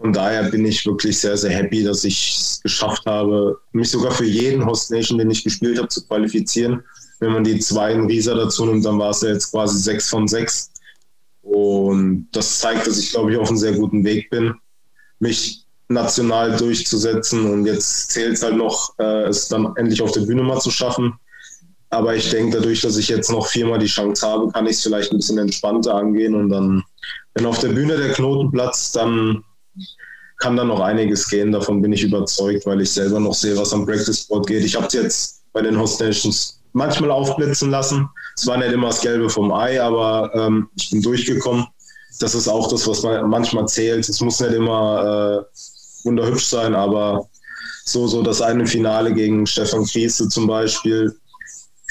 [SPEAKER 4] Von daher bin ich wirklich sehr, sehr happy, dass ich es geschafft habe, mich sogar für jeden Host Nation, den ich gespielt habe, zu qualifizieren. Wenn man die zwei in Riesa dazu nimmt, dann war es ja jetzt quasi sechs von sechs. Und das zeigt, dass ich, glaube ich, auf einem sehr guten Weg bin, mich national durchzusetzen. Und jetzt zählt es halt noch, äh, es dann endlich auf der Bühne mal zu schaffen. Aber ich denke, dadurch, dass ich jetzt noch viermal die Chance habe, kann ich es vielleicht ein bisschen entspannter angehen. Und dann, wenn auf der Bühne der Knoten platzt, dann kann da noch einiges gehen. Davon bin ich überzeugt, weil ich selber noch sehe, was am Practice Board geht. Ich habe es jetzt bei den Host Nations manchmal aufblitzen lassen. Es war nicht immer das Gelbe vom Ei, aber ähm, ich bin durchgekommen. Das ist auch das, was man manchmal zählt. Es muss nicht immer äh, wunderhübsch sein, aber so, so das eine Finale gegen Stefan Kriese zum Beispiel,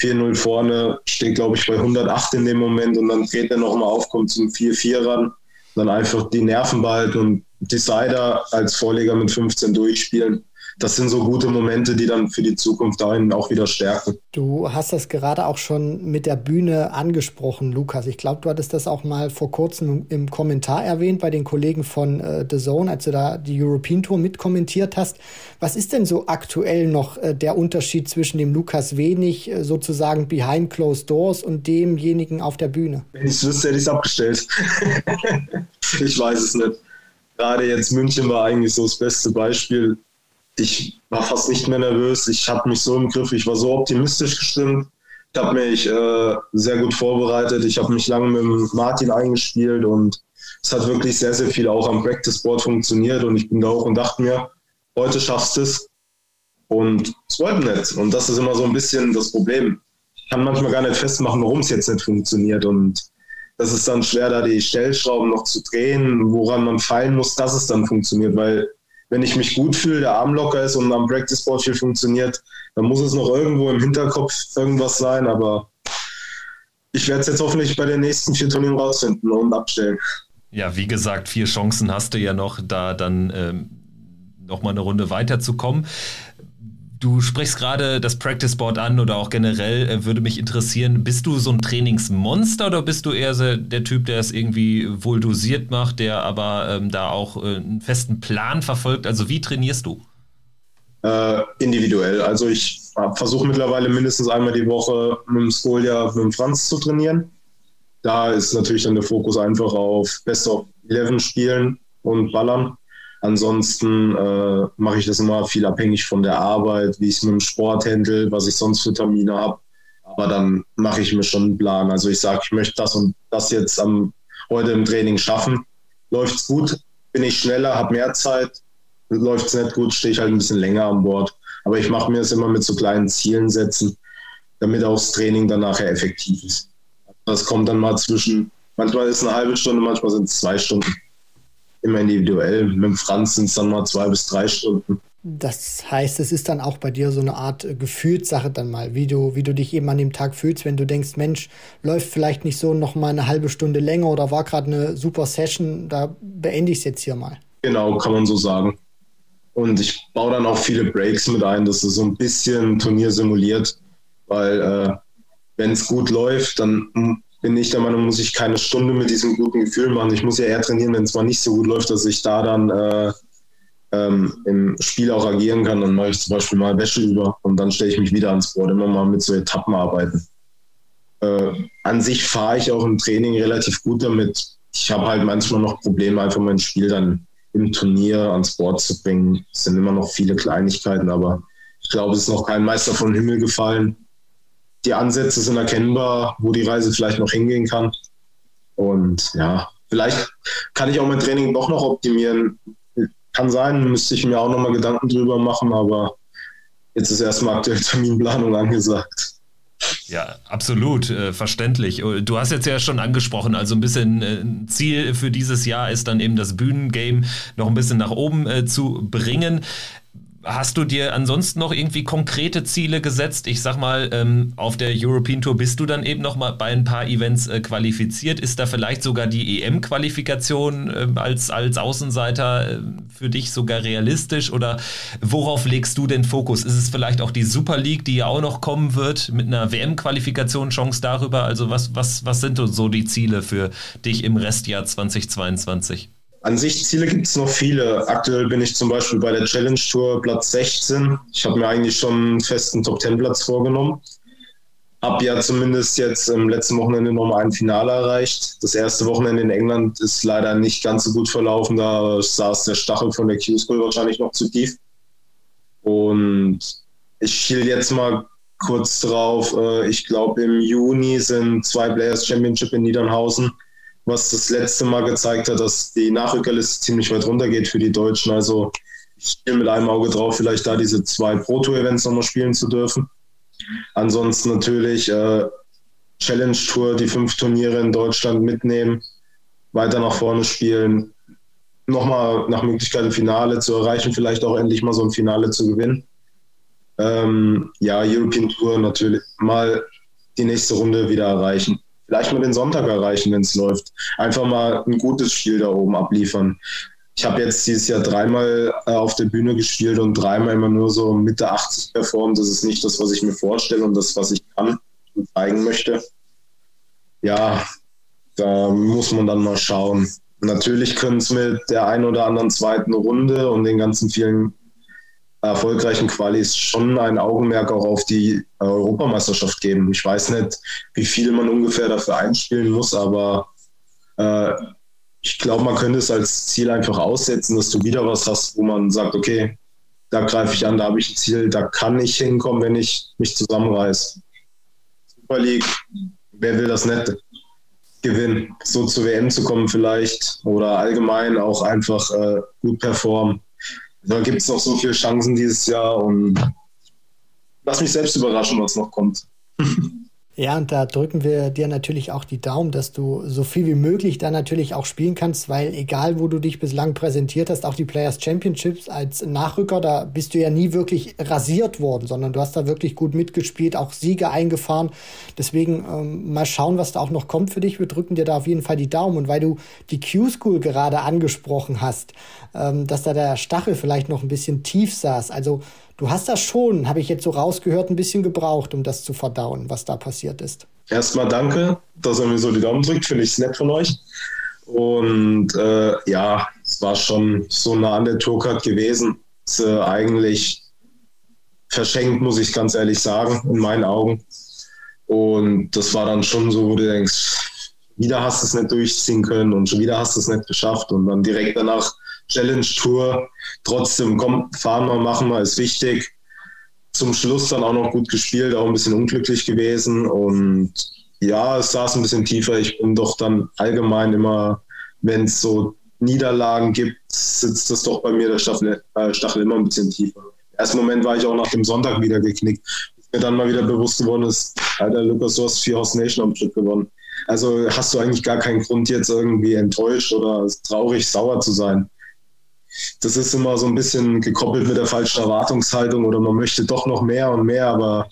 [SPEAKER 4] 4-0 vorne, steht glaube ich bei 108 in dem Moment und dann dreht er nochmal auf, kommt zum 4-4 ran, dann einfach die Nerven behalten und Decider als Vorleger mit 15 durchspielen. Das sind so gute Momente, die dann für die Zukunft dahin auch wieder stärken.
[SPEAKER 3] Du hast das gerade auch schon mit der Bühne angesprochen, Lukas. Ich glaube, du hattest das auch mal vor kurzem im Kommentar erwähnt bei den Kollegen von äh, The Zone, als du da die European Tour mitkommentiert hast. Was ist denn so aktuell noch äh, der Unterschied zwischen dem Lukas Wenig äh, sozusagen behind closed doors und demjenigen auf der Bühne?
[SPEAKER 4] Wenn ich es wüsste, hätte ich es abgestellt. ich weiß es nicht gerade jetzt München war eigentlich so das beste Beispiel. Ich war fast nicht mehr nervös. Ich hatte mich so im Griff. Ich war so optimistisch gestimmt. Ich habe mich äh, sehr gut vorbereitet. Ich habe mich lange mit Martin eingespielt und es hat wirklich sehr, sehr viel auch am Practice Board funktioniert. Und ich bin da hoch und dachte mir, heute schaffst du es. Und es wollte nicht. Und das ist immer so ein bisschen das Problem. Ich kann manchmal gar nicht festmachen, warum es jetzt nicht funktioniert. Und das ist dann schwer, da die Stellschrauben noch zu drehen, woran man feilen muss, dass es dann funktioniert. Weil wenn ich mich gut fühle, der Arm locker ist und am Practice Board viel funktioniert, dann muss es noch irgendwo im Hinterkopf irgendwas sein. Aber ich werde es jetzt hoffentlich bei den nächsten vier Turnieren rausfinden und abstellen.
[SPEAKER 1] Ja, wie gesagt, vier Chancen hast du ja noch, da dann ähm, nochmal eine Runde weiterzukommen. Du sprichst gerade das Practice Board an oder auch generell äh, würde mich interessieren, bist du so ein Trainingsmonster oder bist du eher so der Typ, der es irgendwie wohl dosiert macht, der aber ähm, da auch äh, einen festen Plan verfolgt? Also wie trainierst du?
[SPEAKER 4] Äh, individuell. Also ich versuche mittlerweile mindestens einmal die Woche mit dem Skolja, mit dem Franz zu trainieren. Da ist natürlich dann der Fokus einfach auf Best of 11 spielen und ballern. Ansonsten äh, mache ich das immer viel abhängig von der Arbeit, wie ich es mit dem Sport handle, was ich sonst für Termine habe. Aber dann mache ich mir schon einen Plan. Also ich sage, ich möchte das und das jetzt am, heute im Training schaffen. Läuft es gut, bin ich schneller, habe mehr Zeit. Läuft es nicht gut, stehe ich halt ein bisschen länger an Bord. Aber ich mache mir das immer mit so kleinen Zielen setzen, damit auch das Training dann nachher effektiv ist. Das kommt dann mal zwischen, manchmal ist es eine halbe Stunde, manchmal sind es zwei Stunden immer individuell. Mit dem Franz sind es dann mal zwei bis drei Stunden.
[SPEAKER 3] Das heißt, es ist dann auch bei dir so eine Art Gefühlssache dann mal, wie du, wie du dich eben an dem Tag fühlst, wenn du denkst, Mensch, läuft vielleicht nicht so noch mal eine halbe Stunde länger oder war gerade eine super Session, da beende ich es jetzt hier mal.
[SPEAKER 4] Genau, kann man so sagen. Und ich baue dann auch viele Breaks mit ein, dass es so ein bisschen Turnier simuliert, weil äh, wenn es gut läuft, dann bin ich der Meinung, muss ich keine Stunde mit diesem guten Gefühl machen. Ich muss ja eher trainieren, wenn es mal nicht so gut läuft, dass ich da dann äh, ähm, im Spiel auch agieren kann. Dann mache ich zum Beispiel mal Wäsche über und dann stelle ich mich wieder ans Board. Immer mal mit so Etappen arbeiten. Äh, an sich fahre ich auch im Training relativ gut damit. Ich habe halt manchmal noch Probleme, einfach mein Spiel dann im Turnier ans Board zu bringen. Es sind immer noch viele Kleinigkeiten, aber ich glaube, es ist noch kein Meister vom Himmel gefallen die Ansätze sind erkennbar, wo die Reise vielleicht noch hingehen kann. Und ja, vielleicht kann ich auch mein Training doch noch optimieren. Kann sein, müsste ich mir auch nochmal Gedanken drüber machen, aber jetzt ist erstmal aktuell Terminplanung angesagt.
[SPEAKER 1] Ja, absolut, äh, verständlich. Du hast jetzt ja schon angesprochen, also ein bisschen äh, Ziel für dieses Jahr ist dann eben das Bühnengame noch ein bisschen nach oben äh, zu bringen. Hast du dir ansonsten noch irgendwie konkrete Ziele gesetzt? Ich sag mal, ähm, auf der European Tour bist du dann eben noch mal bei ein paar Events äh, qualifiziert. Ist da vielleicht sogar die EM-Qualifikation äh, als, als Außenseiter äh, für dich sogar realistisch? Oder worauf legst du den Fokus? Ist es vielleicht auch die Super League, die ja auch noch kommen wird, mit einer WM-Qualifikation Chance darüber? Also was, was, was sind so die Ziele für dich im Restjahr 2022?
[SPEAKER 4] An sich Ziele gibt es noch viele. Aktuell bin ich zum Beispiel bei der Challenge Tour Platz 16. Ich habe mir eigentlich schon einen festen Top 10 Platz vorgenommen. Hab ja zumindest jetzt im letzten Wochenende nochmal ein Finale erreicht. Das erste Wochenende in England ist leider nicht ganz so gut verlaufen. Da saß der Stachel von der Q-School wahrscheinlich noch zu tief. Und ich schiel jetzt mal kurz drauf. Äh, ich glaube, im Juni sind zwei Players Championship in Niedernhausen was das letzte Mal gezeigt hat, dass die Nachrückerliste ziemlich weit runter geht für die Deutschen. Also ich stehe mit einem Auge drauf, vielleicht da diese zwei Pro-Tour-Events nochmal spielen zu dürfen. Ansonsten natürlich äh, Challenge Tour, die fünf Turniere in Deutschland mitnehmen, weiter nach vorne spielen, nochmal nach Möglichkeit ein Finale zu erreichen, vielleicht auch endlich mal so ein Finale zu gewinnen. Ähm, ja, European Tour natürlich mal die nächste Runde wieder erreichen vielleicht mal den Sonntag erreichen, wenn es läuft. Einfach mal ein gutes Spiel da oben abliefern. Ich habe jetzt dieses Jahr dreimal äh, auf der Bühne gespielt und dreimal immer nur so Mitte 80 performt. Das ist nicht das, was ich mir vorstelle und das, was ich kann und zeigen möchte. Ja, da muss man dann mal schauen. Natürlich können es mit der einen oder anderen zweiten Runde und den ganzen vielen erfolgreichen Qualis schon ein Augenmerk auch auf die Europameisterschaft geben. Ich weiß nicht, wie viel man ungefähr dafür einspielen muss, aber äh, ich glaube, man könnte es als Ziel einfach aussetzen, dass du wieder was hast, wo man sagt, okay, da greife ich an, da habe ich ein Ziel, da kann ich hinkommen, wenn ich mich zusammenreiße. Super League, wer will das nicht gewinnen? So zur WM zu kommen vielleicht oder allgemein auch einfach äh, gut performen da gibt es noch so viele Chancen dieses Jahr und lass mich selbst überraschen, was noch kommt.
[SPEAKER 3] Ja, und da drücken wir dir natürlich auch die Daumen, dass du so viel wie möglich da natürlich auch spielen kannst, weil egal, wo du dich bislang präsentiert hast, auch die Players Championships als Nachrücker, da bist du ja nie wirklich rasiert worden, sondern du hast da wirklich gut mitgespielt, auch Siege eingefahren. Deswegen ähm, mal schauen, was da auch noch kommt für dich. Wir drücken dir da auf jeden Fall die Daumen. Und weil du die Q-School gerade angesprochen hast, ähm, dass da der Stachel vielleicht noch ein bisschen tief saß. Also Du hast das schon, habe ich jetzt so rausgehört, ein bisschen gebraucht, um das zu verdauen, was da passiert ist.
[SPEAKER 4] Erstmal danke, dass er mir so die Daumen drückt, finde ich es nett von euch. Und äh, ja, es war schon so nah an der Tourcard gewesen. Es, äh, eigentlich verschenkt, muss ich ganz ehrlich sagen, in meinen Augen. Und das war dann schon so, wo du denkst, wieder hast du es nicht durchziehen können und schon wieder hast du es nicht geschafft. Und dann direkt danach Challenge Tour. Trotzdem, komm, fahren wir, machen wir, ist wichtig. Zum Schluss dann auch noch gut gespielt, auch ein bisschen unglücklich gewesen. Und ja, es saß ein bisschen tiefer. Ich bin doch dann allgemein immer, wenn es so Niederlagen gibt, sitzt das doch bei mir der Stachel, äh, Stachel immer ein bisschen tiefer. Im Moment war ich auch nach dem Sonntag wieder geknickt. Bis mir dann mal wieder bewusst geworden ist, Alter, Lukas, du hast vier House Nation am Stück gewonnen. Also hast du eigentlich gar keinen Grund, jetzt irgendwie enttäuscht oder traurig, sauer zu sein das ist immer so ein bisschen gekoppelt mit der falschen Erwartungshaltung oder man möchte doch noch mehr und mehr, aber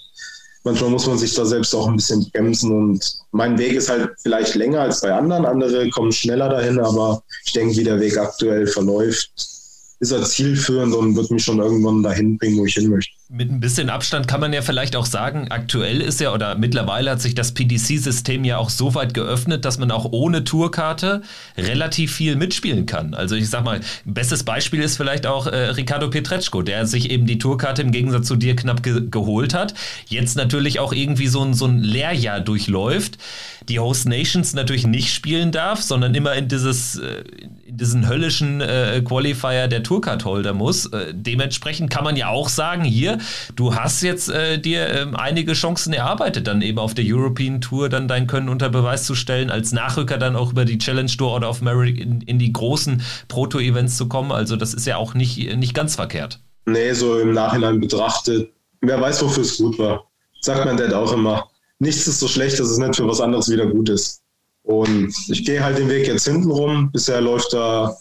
[SPEAKER 4] manchmal muss man sich da selbst auch ein bisschen bremsen und mein Weg ist halt vielleicht länger als bei anderen, andere kommen schneller dahin, aber ich denke, wie der Weg aktuell verläuft, ist er zielführend und wird mich schon irgendwann dahin bringen, wo ich hin möchte.
[SPEAKER 1] Mit ein bisschen Abstand kann man ja vielleicht auch sagen, aktuell ist ja oder mittlerweile hat sich das PDC-System ja auch so weit geöffnet, dass man auch ohne Tourkarte relativ viel mitspielen kann. Also ich sag mal, bestes Beispiel ist vielleicht auch äh, Ricardo Pietreczko, der sich eben die Tourkarte im Gegensatz zu dir knapp ge geholt hat, jetzt natürlich auch irgendwie so ein, so ein Lehrjahr durchläuft, die Host Nations natürlich nicht spielen darf, sondern immer in dieses äh, in diesen höllischen äh, Qualifier der Tourcard-Holder muss. Äh, dementsprechend kann man ja auch sagen, hier, du hast jetzt äh, dir ähm, einige Chancen erarbeitet, dann eben auf der European Tour dann dein Können unter Beweis zu stellen, als Nachrücker dann auch über die Challenge Tour oder auf Mary in, in die großen Proto-Events zu kommen. Also das ist ja auch nicht, nicht ganz verkehrt.
[SPEAKER 4] Nee, so im Nachhinein betrachtet, wer weiß, wofür es gut war. Sagt mein Dad auch immer. Nichts ist so schlecht, dass es nicht für was anderes wieder gut ist. Und ich gehe halt den Weg jetzt hinten rum. Bisher läuft da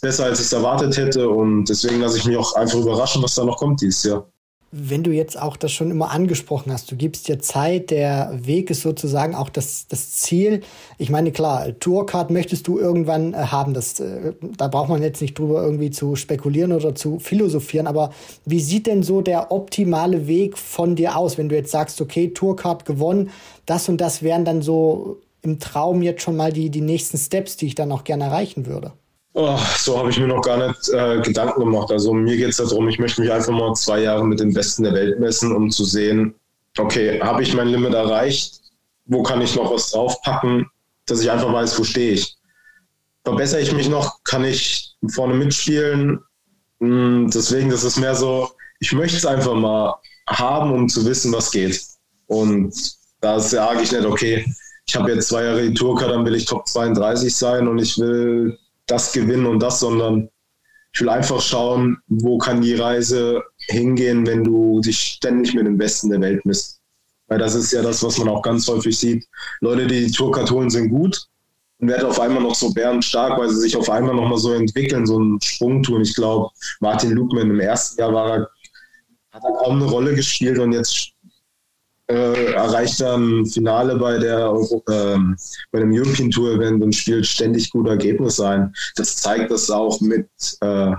[SPEAKER 4] besser, als ich es erwartet hätte. Und deswegen lasse ich mich auch einfach überraschen, was da noch kommt dieses Jahr
[SPEAKER 3] wenn du jetzt auch das schon immer angesprochen hast, du gibst dir Zeit, der Weg ist sozusagen auch das, das Ziel. Ich meine, klar, Tourcard möchtest du irgendwann äh, haben. Das, äh, da braucht man jetzt nicht drüber irgendwie zu spekulieren oder zu philosophieren. Aber wie sieht denn so der optimale Weg von dir aus, wenn du jetzt sagst, okay, Tourcard gewonnen, das und das wären dann so im Traum jetzt schon mal die, die nächsten Steps, die ich dann auch gerne erreichen würde?
[SPEAKER 4] Oh, so habe ich mir noch gar nicht äh, Gedanken gemacht. Also mir geht es darum, ich möchte mich einfach mal zwei Jahre mit den Besten der Welt messen, um zu sehen, okay, habe ich mein Limit erreicht? Wo kann ich noch was draufpacken, dass ich einfach weiß, wo stehe ich? Verbessere ich mich noch? Kann ich vorne mitspielen? Hm, deswegen, das ist mehr so, ich möchte es einfach mal haben, um zu wissen, was geht. Und da sage ich nicht, okay, ich habe jetzt zwei Jahre die Tourka, dann will ich Top 32 sein und ich will das gewinnen und das, sondern ich will einfach schauen, wo kann die Reise hingehen, wenn du dich ständig mit dem Besten der Welt misst. Weil das ist ja das, was man auch ganz häufig sieht. Leute, die die Tourcard holen, sind gut und werden auf einmal noch so bärenstark, weil sie sich auf einmal noch mal so entwickeln, so einen Sprung tun. Ich glaube, Martin Lukman im ersten Jahr war er, hat er kaum eine Rolle gespielt und jetzt äh, erreicht dann Finale bei der äh, bei dem European Tour Event und spielt ständig gute Ergebnisse ein. Das zeigt, dass auch mit äh,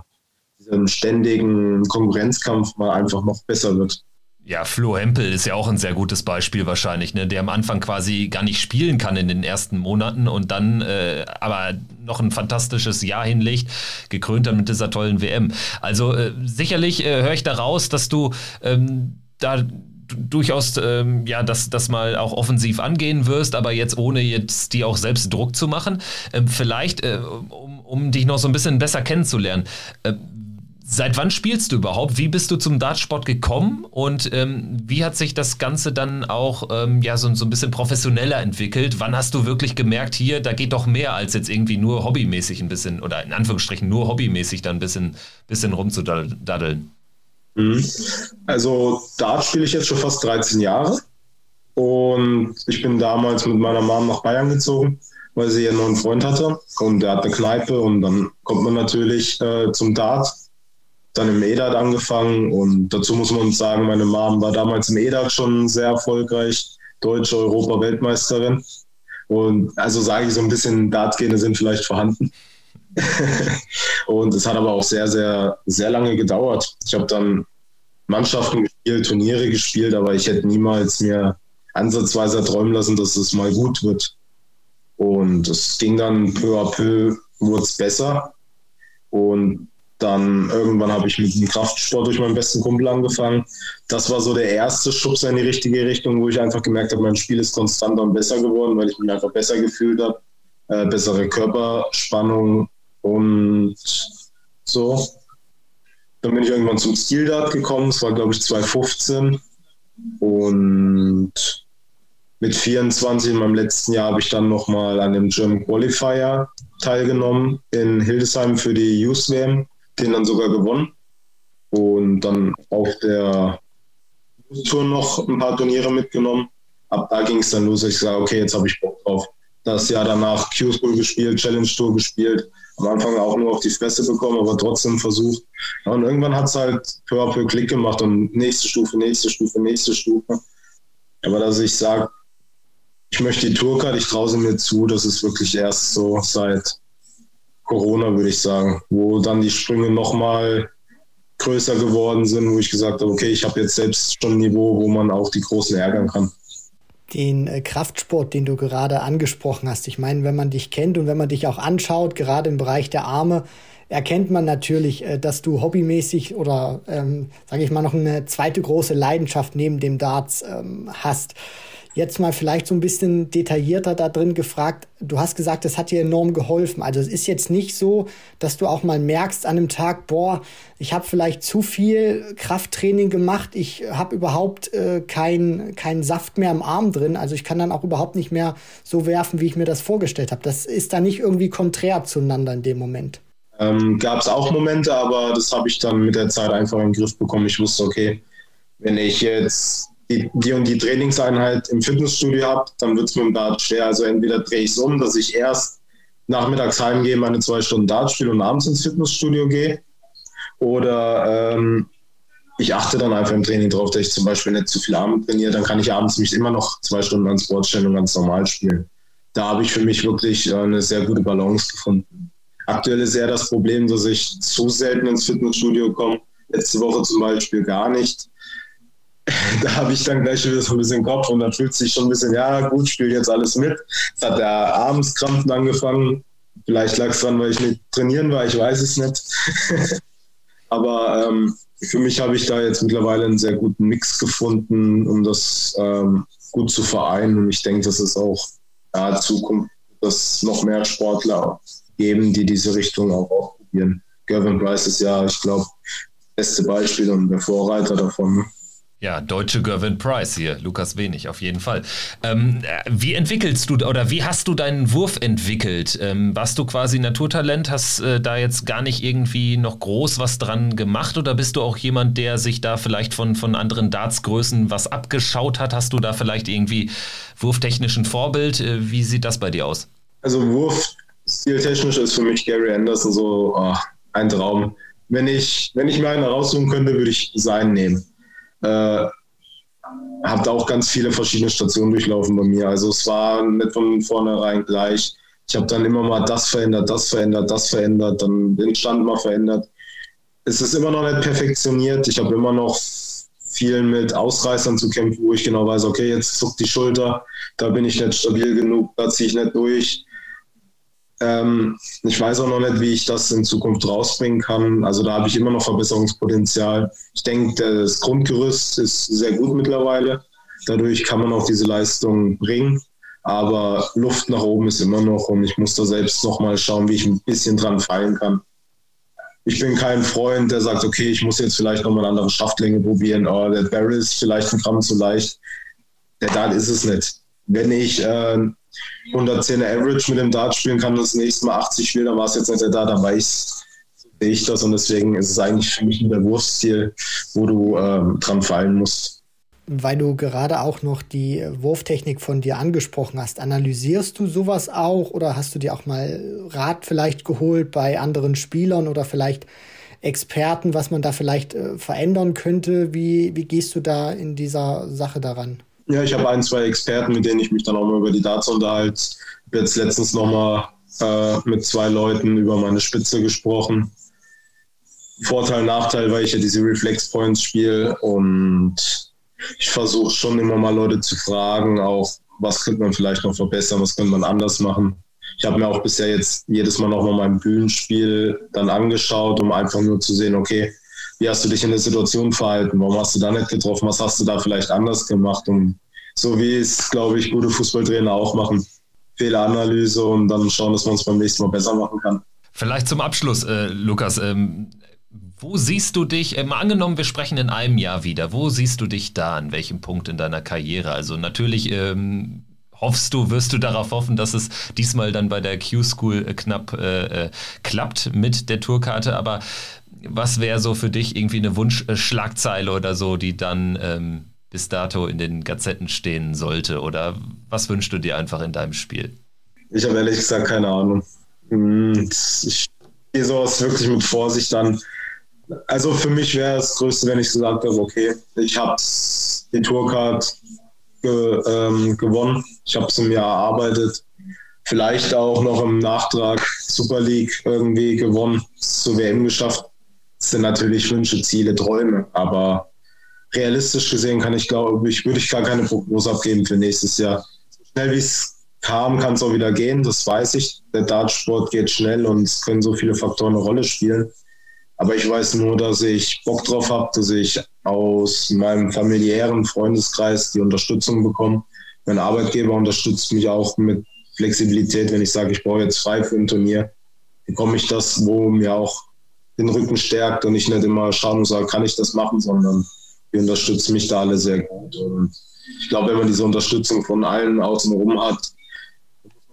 [SPEAKER 4] diesem ständigen Konkurrenzkampf mal einfach noch besser wird.
[SPEAKER 1] Ja, Flo Hempel ist ja auch ein sehr gutes Beispiel wahrscheinlich, ne? der am Anfang quasi gar nicht spielen kann in den ersten Monaten und dann äh, aber noch ein fantastisches Jahr hinlegt, gekrönt dann mit dieser tollen WM. Also äh, sicherlich äh, höre ich da raus, dass du ähm, da durchaus ähm, ja das, das mal auch offensiv angehen wirst, aber jetzt ohne jetzt dir auch selbst Druck zu machen. Ähm, vielleicht, äh, um, um dich noch so ein bisschen besser kennenzulernen. Äh, Seit wann spielst du überhaupt? Wie bist du zum Dartsport gekommen und ähm, wie hat sich das Ganze dann auch ähm, ja, so, so ein bisschen professioneller entwickelt? Wann hast du wirklich gemerkt, hier, da geht doch mehr als jetzt irgendwie nur hobbymäßig ein bisschen oder in Anführungsstrichen nur hobbymäßig dann ein bisschen, bisschen rumzudaddeln?
[SPEAKER 4] Mhm. Also Dart spiele ich jetzt schon fast 13 Jahre Und ich bin damals mit meiner Mom nach Bayern gezogen, weil sie einen neuen Freund hatte. Und der hat eine Kneipe und dann kommt man natürlich äh, zum Dart. Dann im EDAT angefangen und dazu muss man sagen, meine Mom war damals im EDAT schon sehr erfolgreich, deutsche Europa-Weltmeisterin. Und also sage ich so ein bisschen, Dartgene sind vielleicht vorhanden. und es hat aber auch sehr, sehr, sehr lange gedauert. Ich habe dann Mannschaften gespielt, Turniere gespielt, aber ich hätte niemals mir ansatzweise träumen lassen, dass es mal gut wird. Und es ging dann peu à peu, wurde es besser. Und dann irgendwann habe ich mit dem Kraftsport durch meinen besten Kumpel angefangen. Das war so der erste Schubs in die richtige Richtung, wo ich einfach gemerkt habe, mein Spiel ist konstanter und besser geworden, weil ich mich einfach besser gefühlt habe. Äh, bessere Körperspannung und so. Dann bin ich irgendwann zum Stil-Dart gekommen. Das war, glaube ich, 2015. Und mit 24 in meinem letzten Jahr habe ich dann nochmal an dem German Qualifier teilgenommen in Hildesheim für die Youth WM, den dann sogar gewonnen. Und dann auf der Tour noch ein paar Turniere mitgenommen. Ab da ging es dann los. Ich sage, okay, jetzt habe ich Bock drauf. Das Jahr danach Q-School gespielt, Challenge Tour gespielt. Am Anfang auch nur auf die Fresse bekommen, aber trotzdem versucht. Und irgendwann hat es halt peu à peu Klick gemacht und nächste Stufe, nächste Stufe, nächste Stufe. Aber dass ich sage, ich möchte die Tourcard, ich traue sie mir zu, das ist wirklich erst so seit Corona, würde ich sagen, wo dann die Sprünge nochmal größer geworden sind, wo ich gesagt habe, okay, ich habe jetzt selbst schon ein Niveau, wo man auch die Großen ärgern kann.
[SPEAKER 3] Den äh, Kraftsport, den du gerade angesprochen hast, ich meine, wenn man dich kennt und wenn man dich auch anschaut, gerade im Bereich der Arme, erkennt man natürlich, äh, dass du hobbymäßig oder, ähm, sage ich mal, noch eine zweite große Leidenschaft neben dem Darts ähm, hast. Jetzt mal vielleicht so ein bisschen detaillierter da drin gefragt. Du hast gesagt, das hat dir enorm geholfen. Also es ist jetzt nicht so, dass du auch mal merkst an einem Tag, boah, ich habe vielleicht zu viel Krafttraining gemacht, ich habe überhaupt äh, keinen kein Saft mehr im Arm drin. Also ich kann dann auch überhaupt nicht mehr so werfen, wie ich mir das vorgestellt habe. Das ist da nicht irgendwie konträr zueinander in dem Moment.
[SPEAKER 4] Ähm, Gab es auch Momente, aber das habe ich dann mit der Zeit einfach in den Griff bekommen. Ich wusste, okay, wenn ich jetzt die, die und die Trainingseinheit im Fitnessstudio habe, dann wird es mit dem Dart schwer. Also entweder drehe ich es um, dass ich erst nachmittags heimgehe, meine zwei Stunden Dart spiele und abends ins Fitnessstudio gehe. Oder ähm, ich achte dann einfach im Training darauf, dass ich zum Beispiel nicht zu viel Abend trainiere. Dann kann ich abends mich immer noch zwei Stunden ans Board stellen und ganz normal spielen. Da habe ich für mich wirklich äh, eine sehr gute Balance gefunden. Aktuell ist eher das Problem, dass ich zu selten ins Fitnessstudio komme. Letzte Woche zum Beispiel gar nicht da habe ich dann gleich wieder so ein bisschen Kopf und dann fühlt sich schon ein bisschen, ja gut, spiele jetzt alles mit. Es hat der Abendskrampfen angefangen. Vielleicht lag es dran, weil ich nicht trainieren war, ich weiß es nicht. Aber ähm, für mich habe ich da jetzt mittlerweile einen sehr guten Mix gefunden, um das ähm, gut zu vereinen. Und ich denke, dass es auch ja, Zukunft, dass noch mehr Sportler geben, die diese Richtung auch ausprobieren. Gervin Price ist ja, ich glaube, das beste Beispiel und der Vorreiter davon.
[SPEAKER 1] Ja, deutsche Gervin Price hier, Lukas Wenig, auf jeden Fall. Ähm, wie entwickelst du oder wie hast du deinen Wurf entwickelt? Ähm, warst du quasi Naturtalent, hast äh, da jetzt gar nicht irgendwie noch groß was dran gemacht oder bist du auch jemand, der sich da vielleicht von, von anderen Dartsgrößen was abgeschaut hat? Hast du da vielleicht irgendwie wurftechnischen Vorbild? Äh, wie sieht das bei dir aus?
[SPEAKER 4] Also Wurfstiltechnisch ist für mich Gary Anderson so oh, ein Traum. Wenn ich, wenn ich mir einen raussuchen könnte, würde ich seinen nehmen äh, habe da auch ganz viele verschiedene Stationen durchlaufen bei mir. Also es war nicht von vornherein gleich. Ich habe dann immer mal das verändert, das verändert, das verändert, dann den Stand mal verändert. Es ist immer noch nicht perfektioniert. Ich habe immer noch viel mit Ausreißern zu kämpfen, wo ich genau weiß, okay, jetzt zuckt die Schulter, da bin ich nicht stabil genug, da ziehe ich nicht durch. Ähm, ich weiß auch noch nicht, wie ich das in Zukunft rausbringen kann. Also da habe ich immer noch Verbesserungspotenzial. Ich denke, das Grundgerüst ist sehr gut mittlerweile. Dadurch kann man auch diese Leistung bringen. Aber Luft nach oben ist immer noch und ich muss da selbst noch mal schauen, wie ich ein bisschen dran fallen kann. Ich bin kein Freund, der sagt, okay, ich muss jetzt vielleicht noch mal eine andere Schaftlänge probieren. Oh, der Barrel ist vielleicht ein Gramm zu leicht. Der Dart ist es nicht. Wenn ich äh, 110er Average mit dem Dart spielen kann und das nächste Mal 80 spielen, dann war es jetzt nicht der Dart, dann weiß ich das und deswegen ist es eigentlich für mich ein Wurfstil, wo du ähm, dran fallen musst.
[SPEAKER 3] weil du gerade auch noch die Wurftechnik von dir angesprochen hast. Analysierst du sowas auch oder hast du dir auch mal Rat vielleicht geholt bei anderen Spielern oder vielleicht Experten, was man da vielleicht äh, verändern könnte? Wie, wie gehst du da in dieser Sache daran?
[SPEAKER 4] Ja, ich habe ein, zwei Experten, mit denen ich mich dann auch mal über die Darts unterhalte. Ich habe jetzt letztens nochmal äh, mit zwei Leuten über meine Spitze gesprochen. Vorteil, Nachteil, weil ich ja diese Reflex Points spiele und ich versuche schon immer mal Leute zu fragen, auch was könnte man vielleicht noch verbessern, was könnte man anders machen. Ich habe mir auch bisher jetzt jedes Mal nochmal mein Bühnenspiel dann angeschaut, um einfach nur zu sehen, okay, wie hast du dich in der Situation verhalten? Warum hast du da nicht getroffen? Was hast du da vielleicht anders gemacht? Und so wie es, glaube ich, gute Fußballtrainer auch machen. Fehleranalyse und dann schauen, dass man es beim nächsten Mal besser machen kann.
[SPEAKER 1] Vielleicht zum Abschluss, äh, Lukas. Ähm, wo siehst du dich, äh, mal angenommen, wir sprechen in einem Jahr wieder, wo siehst du dich da, an welchem Punkt in deiner Karriere? Also natürlich ähm, hoffst du, wirst du darauf hoffen, dass es diesmal dann bei der Q-School äh, knapp äh, äh, klappt mit der Tourkarte, aber was wäre so für dich irgendwie eine Wunschschlagzeile oder so, die dann ähm, bis dato in den Gazetten stehen sollte? Oder was wünschst du dir einfach in deinem Spiel?
[SPEAKER 4] Ich habe ehrlich gesagt keine Ahnung. Hm, ich gehe sowas wirklich mit Vorsicht an. Also für mich wäre das Größte, wenn ich gesagt habe, okay, ich habe die Tourcard ge, ähm, gewonnen. Ich habe es mir erarbeitet. Vielleicht auch noch im Nachtrag Super League irgendwie gewonnen, zur WM geschafft. Sind natürlich Wünsche, Ziele, Träume, aber realistisch gesehen kann ich, glaube ich, würde ich gar keine Prognose abgeben für nächstes Jahr. So schnell wie es kam, kann es auch wieder gehen, das weiß ich. Der Dartsport geht schnell und es können so viele Faktoren eine Rolle spielen. Aber ich weiß nur, dass ich Bock drauf habe, dass ich aus meinem familiären Freundeskreis die Unterstützung bekomme. Mein Arbeitgeber unterstützt mich auch mit Flexibilität, wenn ich sage, ich brauche jetzt frei für ein Turnier, bekomme ich das, wo mir auch den Rücken stärkt und ich nicht immer schauen und sagen, kann ich das machen, sondern die unterstützen mich da alle sehr gut. Und ich glaube, wenn man diese Unterstützung von allen außen rum hat,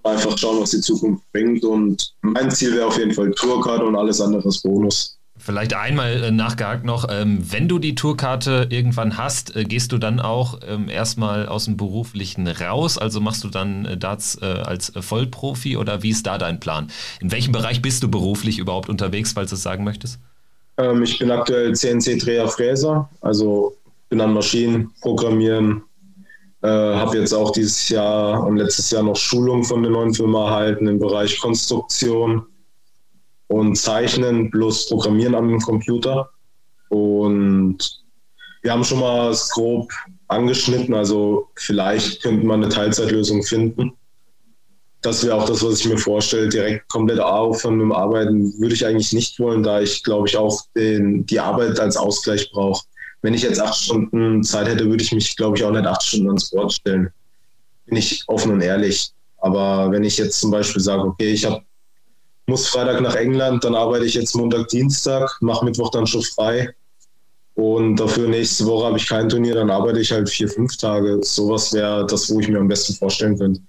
[SPEAKER 4] einfach schauen, was die Zukunft bringt. Und mein Ziel wäre auf jeden Fall Tourkarte und alles andere ist Bonus.
[SPEAKER 1] Vielleicht einmal äh, nachgehakt noch, ähm, wenn du die Tourkarte irgendwann hast, äh, gehst du dann auch ähm, erstmal aus dem Beruflichen raus? Also machst du dann äh, Darts als Vollprofi oder wie ist da dein Plan? In welchem Bereich bist du beruflich überhaupt unterwegs, falls du es sagen möchtest?
[SPEAKER 4] Ähm, ich bin aktuell CNC-Dreher-Fräser, also bin an Maschinen, Programmieren, äh, habe jetzt auch dieses Jahr und letztes Jahr noch Schulung von der neuen Firma erhalten im Bereich Konstruktion und Zeichnen plus Programmieren am Computer. Und wir haben schon mal es grob angeschnitten, also vielleicht könnte man eine Teilzeitlösung finden das wäre auch das, was ich mir vorstelle. Direkt komplett aufhören mit dem Arbeiten würde ich eigentlich nicht wollen, da ich, glaube ich, auch den, die Arbeit als Ausgleich brauche. Wenn ich jetzt acht Stunden Zeit hätte, würde ich mich, glaube ich, auch nicht acht Stunden ans Board stellen. Bin ich offen und ehrlich. Aber wenn ich jetzt zum Beispiel sage, okay, ich hab, muss Freitag nach England, dann arbeite ich jetzt Montag, Dienstag, mache Mittwoch dann schon frei. Und dafür nächste Woche habe ich kein Turnier, dann arbeite ich halt vier, fünf Tage. Sowas wäre das, wo ich mir am besten vorstellen könnte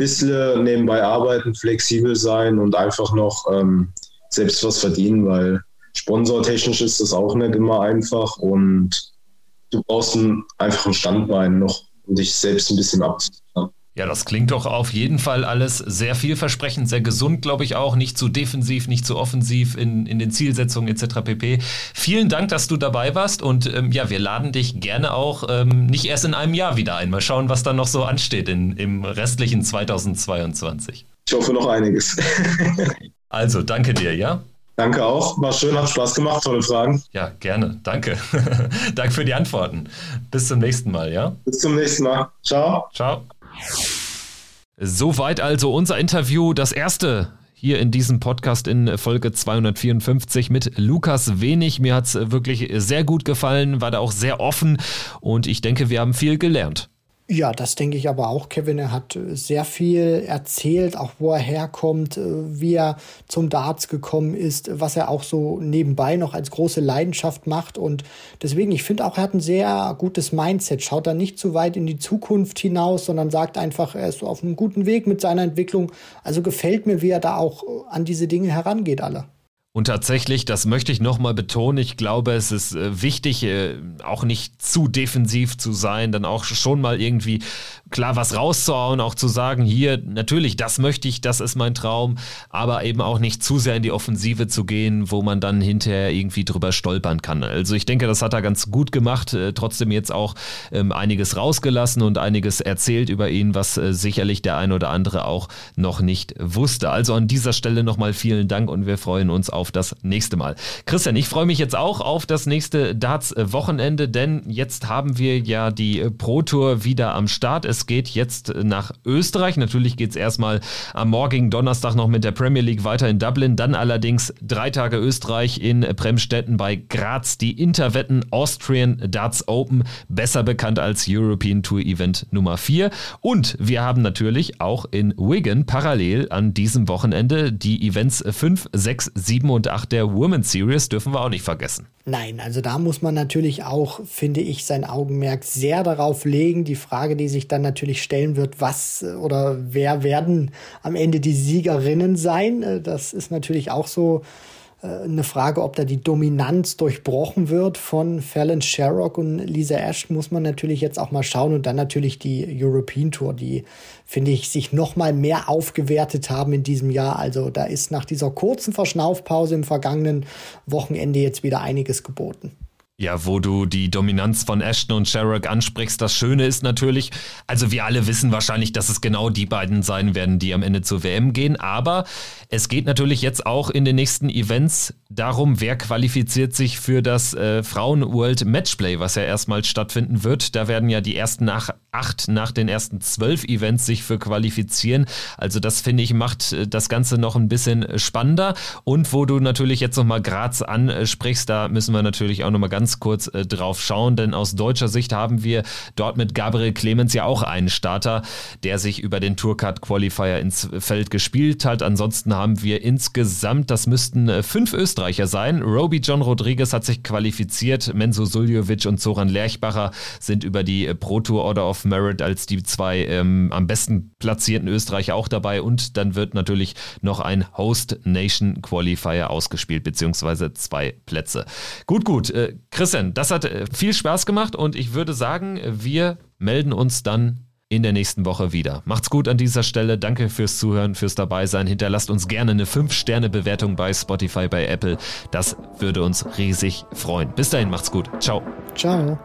[SPEAKER 4] bisschen nebenbei arbeiten, flexibel sein und einfach noch ähm, selbst was verdienen, weil sponsortechnisch ist das auch nicht immer einfach und du brauchst ein, einfach ein Standbein noch, um dich selbst ein bisschen abzusichern.
[SPEAKER 1] Ja, das klingt doch auf jeden Fall alles sehr vielversprechend, sehr gesund, glaube ich auch. Nicht zu defensiv, nicht zu offensiv in, in den Zielsetzungen etc. pp. Vielen Dank, dass du dabei warst und ähm, ja, wir laden dich gerne auch ähm, nicht erst in einem Jahr wieder ein. Mal schauen, was dann noch so ansteht in, im restlichen 2022.
[SPEAKER 4] Ich hoffe noch einiges.
[SPEAKER 1] also, danke dir, ja?
[SPEAKER 4] Danke auch. War schön, hat Spaß gemacht, tolle Fragen.
[SPEAKER 1] Ja, gerne. Danke. Danke für die Antworten. Bis zum nächsten Mal, ja?
[SPEAKER 4] Bis zum nächsten Mal. Ciao.
[SPEAKER 1] Ciao. Soweit also unser Interview, das erste hier in diesem Podcast in Folge 254 mit Lukas Wenig. Mir hat es wirklich sehr gut gefallen, war da auch sehr offen und ich denke, wir haben viel gelernt.
[SPEAKER 3] Ja, das denke ich aber auch. Kevin, er hat äh, sehr viel erzählt, auch wo er herkommt, äh, wie er zum Darts gekommen ist, was er auch so nebenbei noch als große Leidenschaft macht. Und deswegen, ich finde auch, er hat ein sehr gutes Mindset. Schaut da nicht zu weit in die Zukunft hinaus, sondern sagt einfach, er ist auf einem guten Weg mit seiner Entwicklung. Also gefällt mir, wie er da auch äh, an diese Dinge herangeht, alle.
[SPEAKER 1] Und tatsächlich, das möchte ich nochmal betonen, ich glaube, es ist äh, wichtig, äh, auch nicht zu defensiv zu sein, dann auch schon mal irgendwie klar was rauszuhauen, auch zu sagen, hier, natürlich, das möchte ich, das ist mein Traum, aber eben auch nicht zu sehr in die Offensive zu gehen, wo man dann hinterher irgendwie drüber stolpern kann. Also ich denke, das hat er ganz gut gemacht, äh, trotzdem jetzt auch ähm, einiges rausgelassen und einiges erzählt über ihn, was sicherlich der ein oder andere auch noch nicht wusste. Also an dieser Stelle nochmal vielen Dank und wir freuen uns auf das nächste Mal. Christian, ich freue mich jetzt auch auf das nächste Darts-Wochenende, denn jetzt haben wir ja die Pro Tour wieder am Start. Es geht jetzt nach Österreich. Natürlich geht es erstmal am morgigen Donnerstag noch mit der Premier League weiter in Dublin. Dann allerdings drei Tage Österreich in Bremstetten bei Graz. Die Interwetten Austrian Darts Open, besser bekannt als European Tour Event Nummer 4. Und wir haben natürlich auch in Wigan parallel an diesem Wochenende die Events 5, 6, 7 und 8 der Women's Series dürfen wir auch nicht vergessen.
[SPEAKER 3] Nein, also da muss man natürlich auch, finde ich, sein Augenmerk sehr darauf legen. Die Frage, die sich dann natürlich stellen wird, was oder wer werden am Ende die Siegerinnen sein, äh, das ist natürlich auch so äh, eine Frage, ob da die Dominanz durchbrochen wird von Fallon Sherrock und Lisa Ashton, muss man natürlich jetzt auch mal schauen. Und dann natürlich die European Tour, die, finde ich, sich noch mal mehr aufgewertet haben in diesem Jahr. Also da ist nach dieser kurzen Verschnaufpause im vergangenen Wochenende jetzt wieder einiges geboten.
[SPEAKER 1] Ja, wo du die Dominanz von Ashton und Sherrock ansprichst, das Schöne ist natürlich, also wir alle wissen wahrscheinlich, dass es genau die beiden sein werden, die am Ende zur WM gehen, aber es geht natürlich jetzt auch in den nächsten Events darum, wer qualifiziert sich für das äh, Frauen-World Matchplay, was ja erstmal stattfinden wird. Da werden ja die ersten nach acht nach den ersten zwölf Events sich für qualifizieren. Also das finde ich macht äh, das Ganze noch ein bisschen spannender. Und wo du natürlich jetzt nochmal Graz ansprichst, da müssen wir natürlich auch nochmal ganz kurz äh, drauf schauen, denn aus deutscher Sicht haben wir dort mit Gabriel Clemens ja auch einen Starter, der sich über den Tourcard Qualifier ins Feld gespielt hat. Ansonsten haben wir insgesamt, das müssten äh, fünf Österreicher sein. Roby John Rodriguez hat sich qualifiziert, Menzo Suljovic und Zoran Lerchbacher sind über die Pro Tour Order of Merit als die zwei ähm, am besten platzierten Österreicher auch dabei und dann wird natürlich noch ein Host Nation Qualifier ausgespielt, beziehungsweise zwei Plätze. Gut, gut. Äh, Christian, das hat äh, viel Spaß gemacht und ich würde sagen, wir melden uns dann in der nächsten Woche wieder. Macht's gut an dieser Stelle. Danke fürs Zuhören, fürs Dabeisein. Hinterlasst uns gerne eine 5-Sterne-Bewertung bei Spotify, bei Apple. Das würde uns riesig freuen. Bis dahin, macht's gut. Ciao.
[SPEAKER 3] Ciao.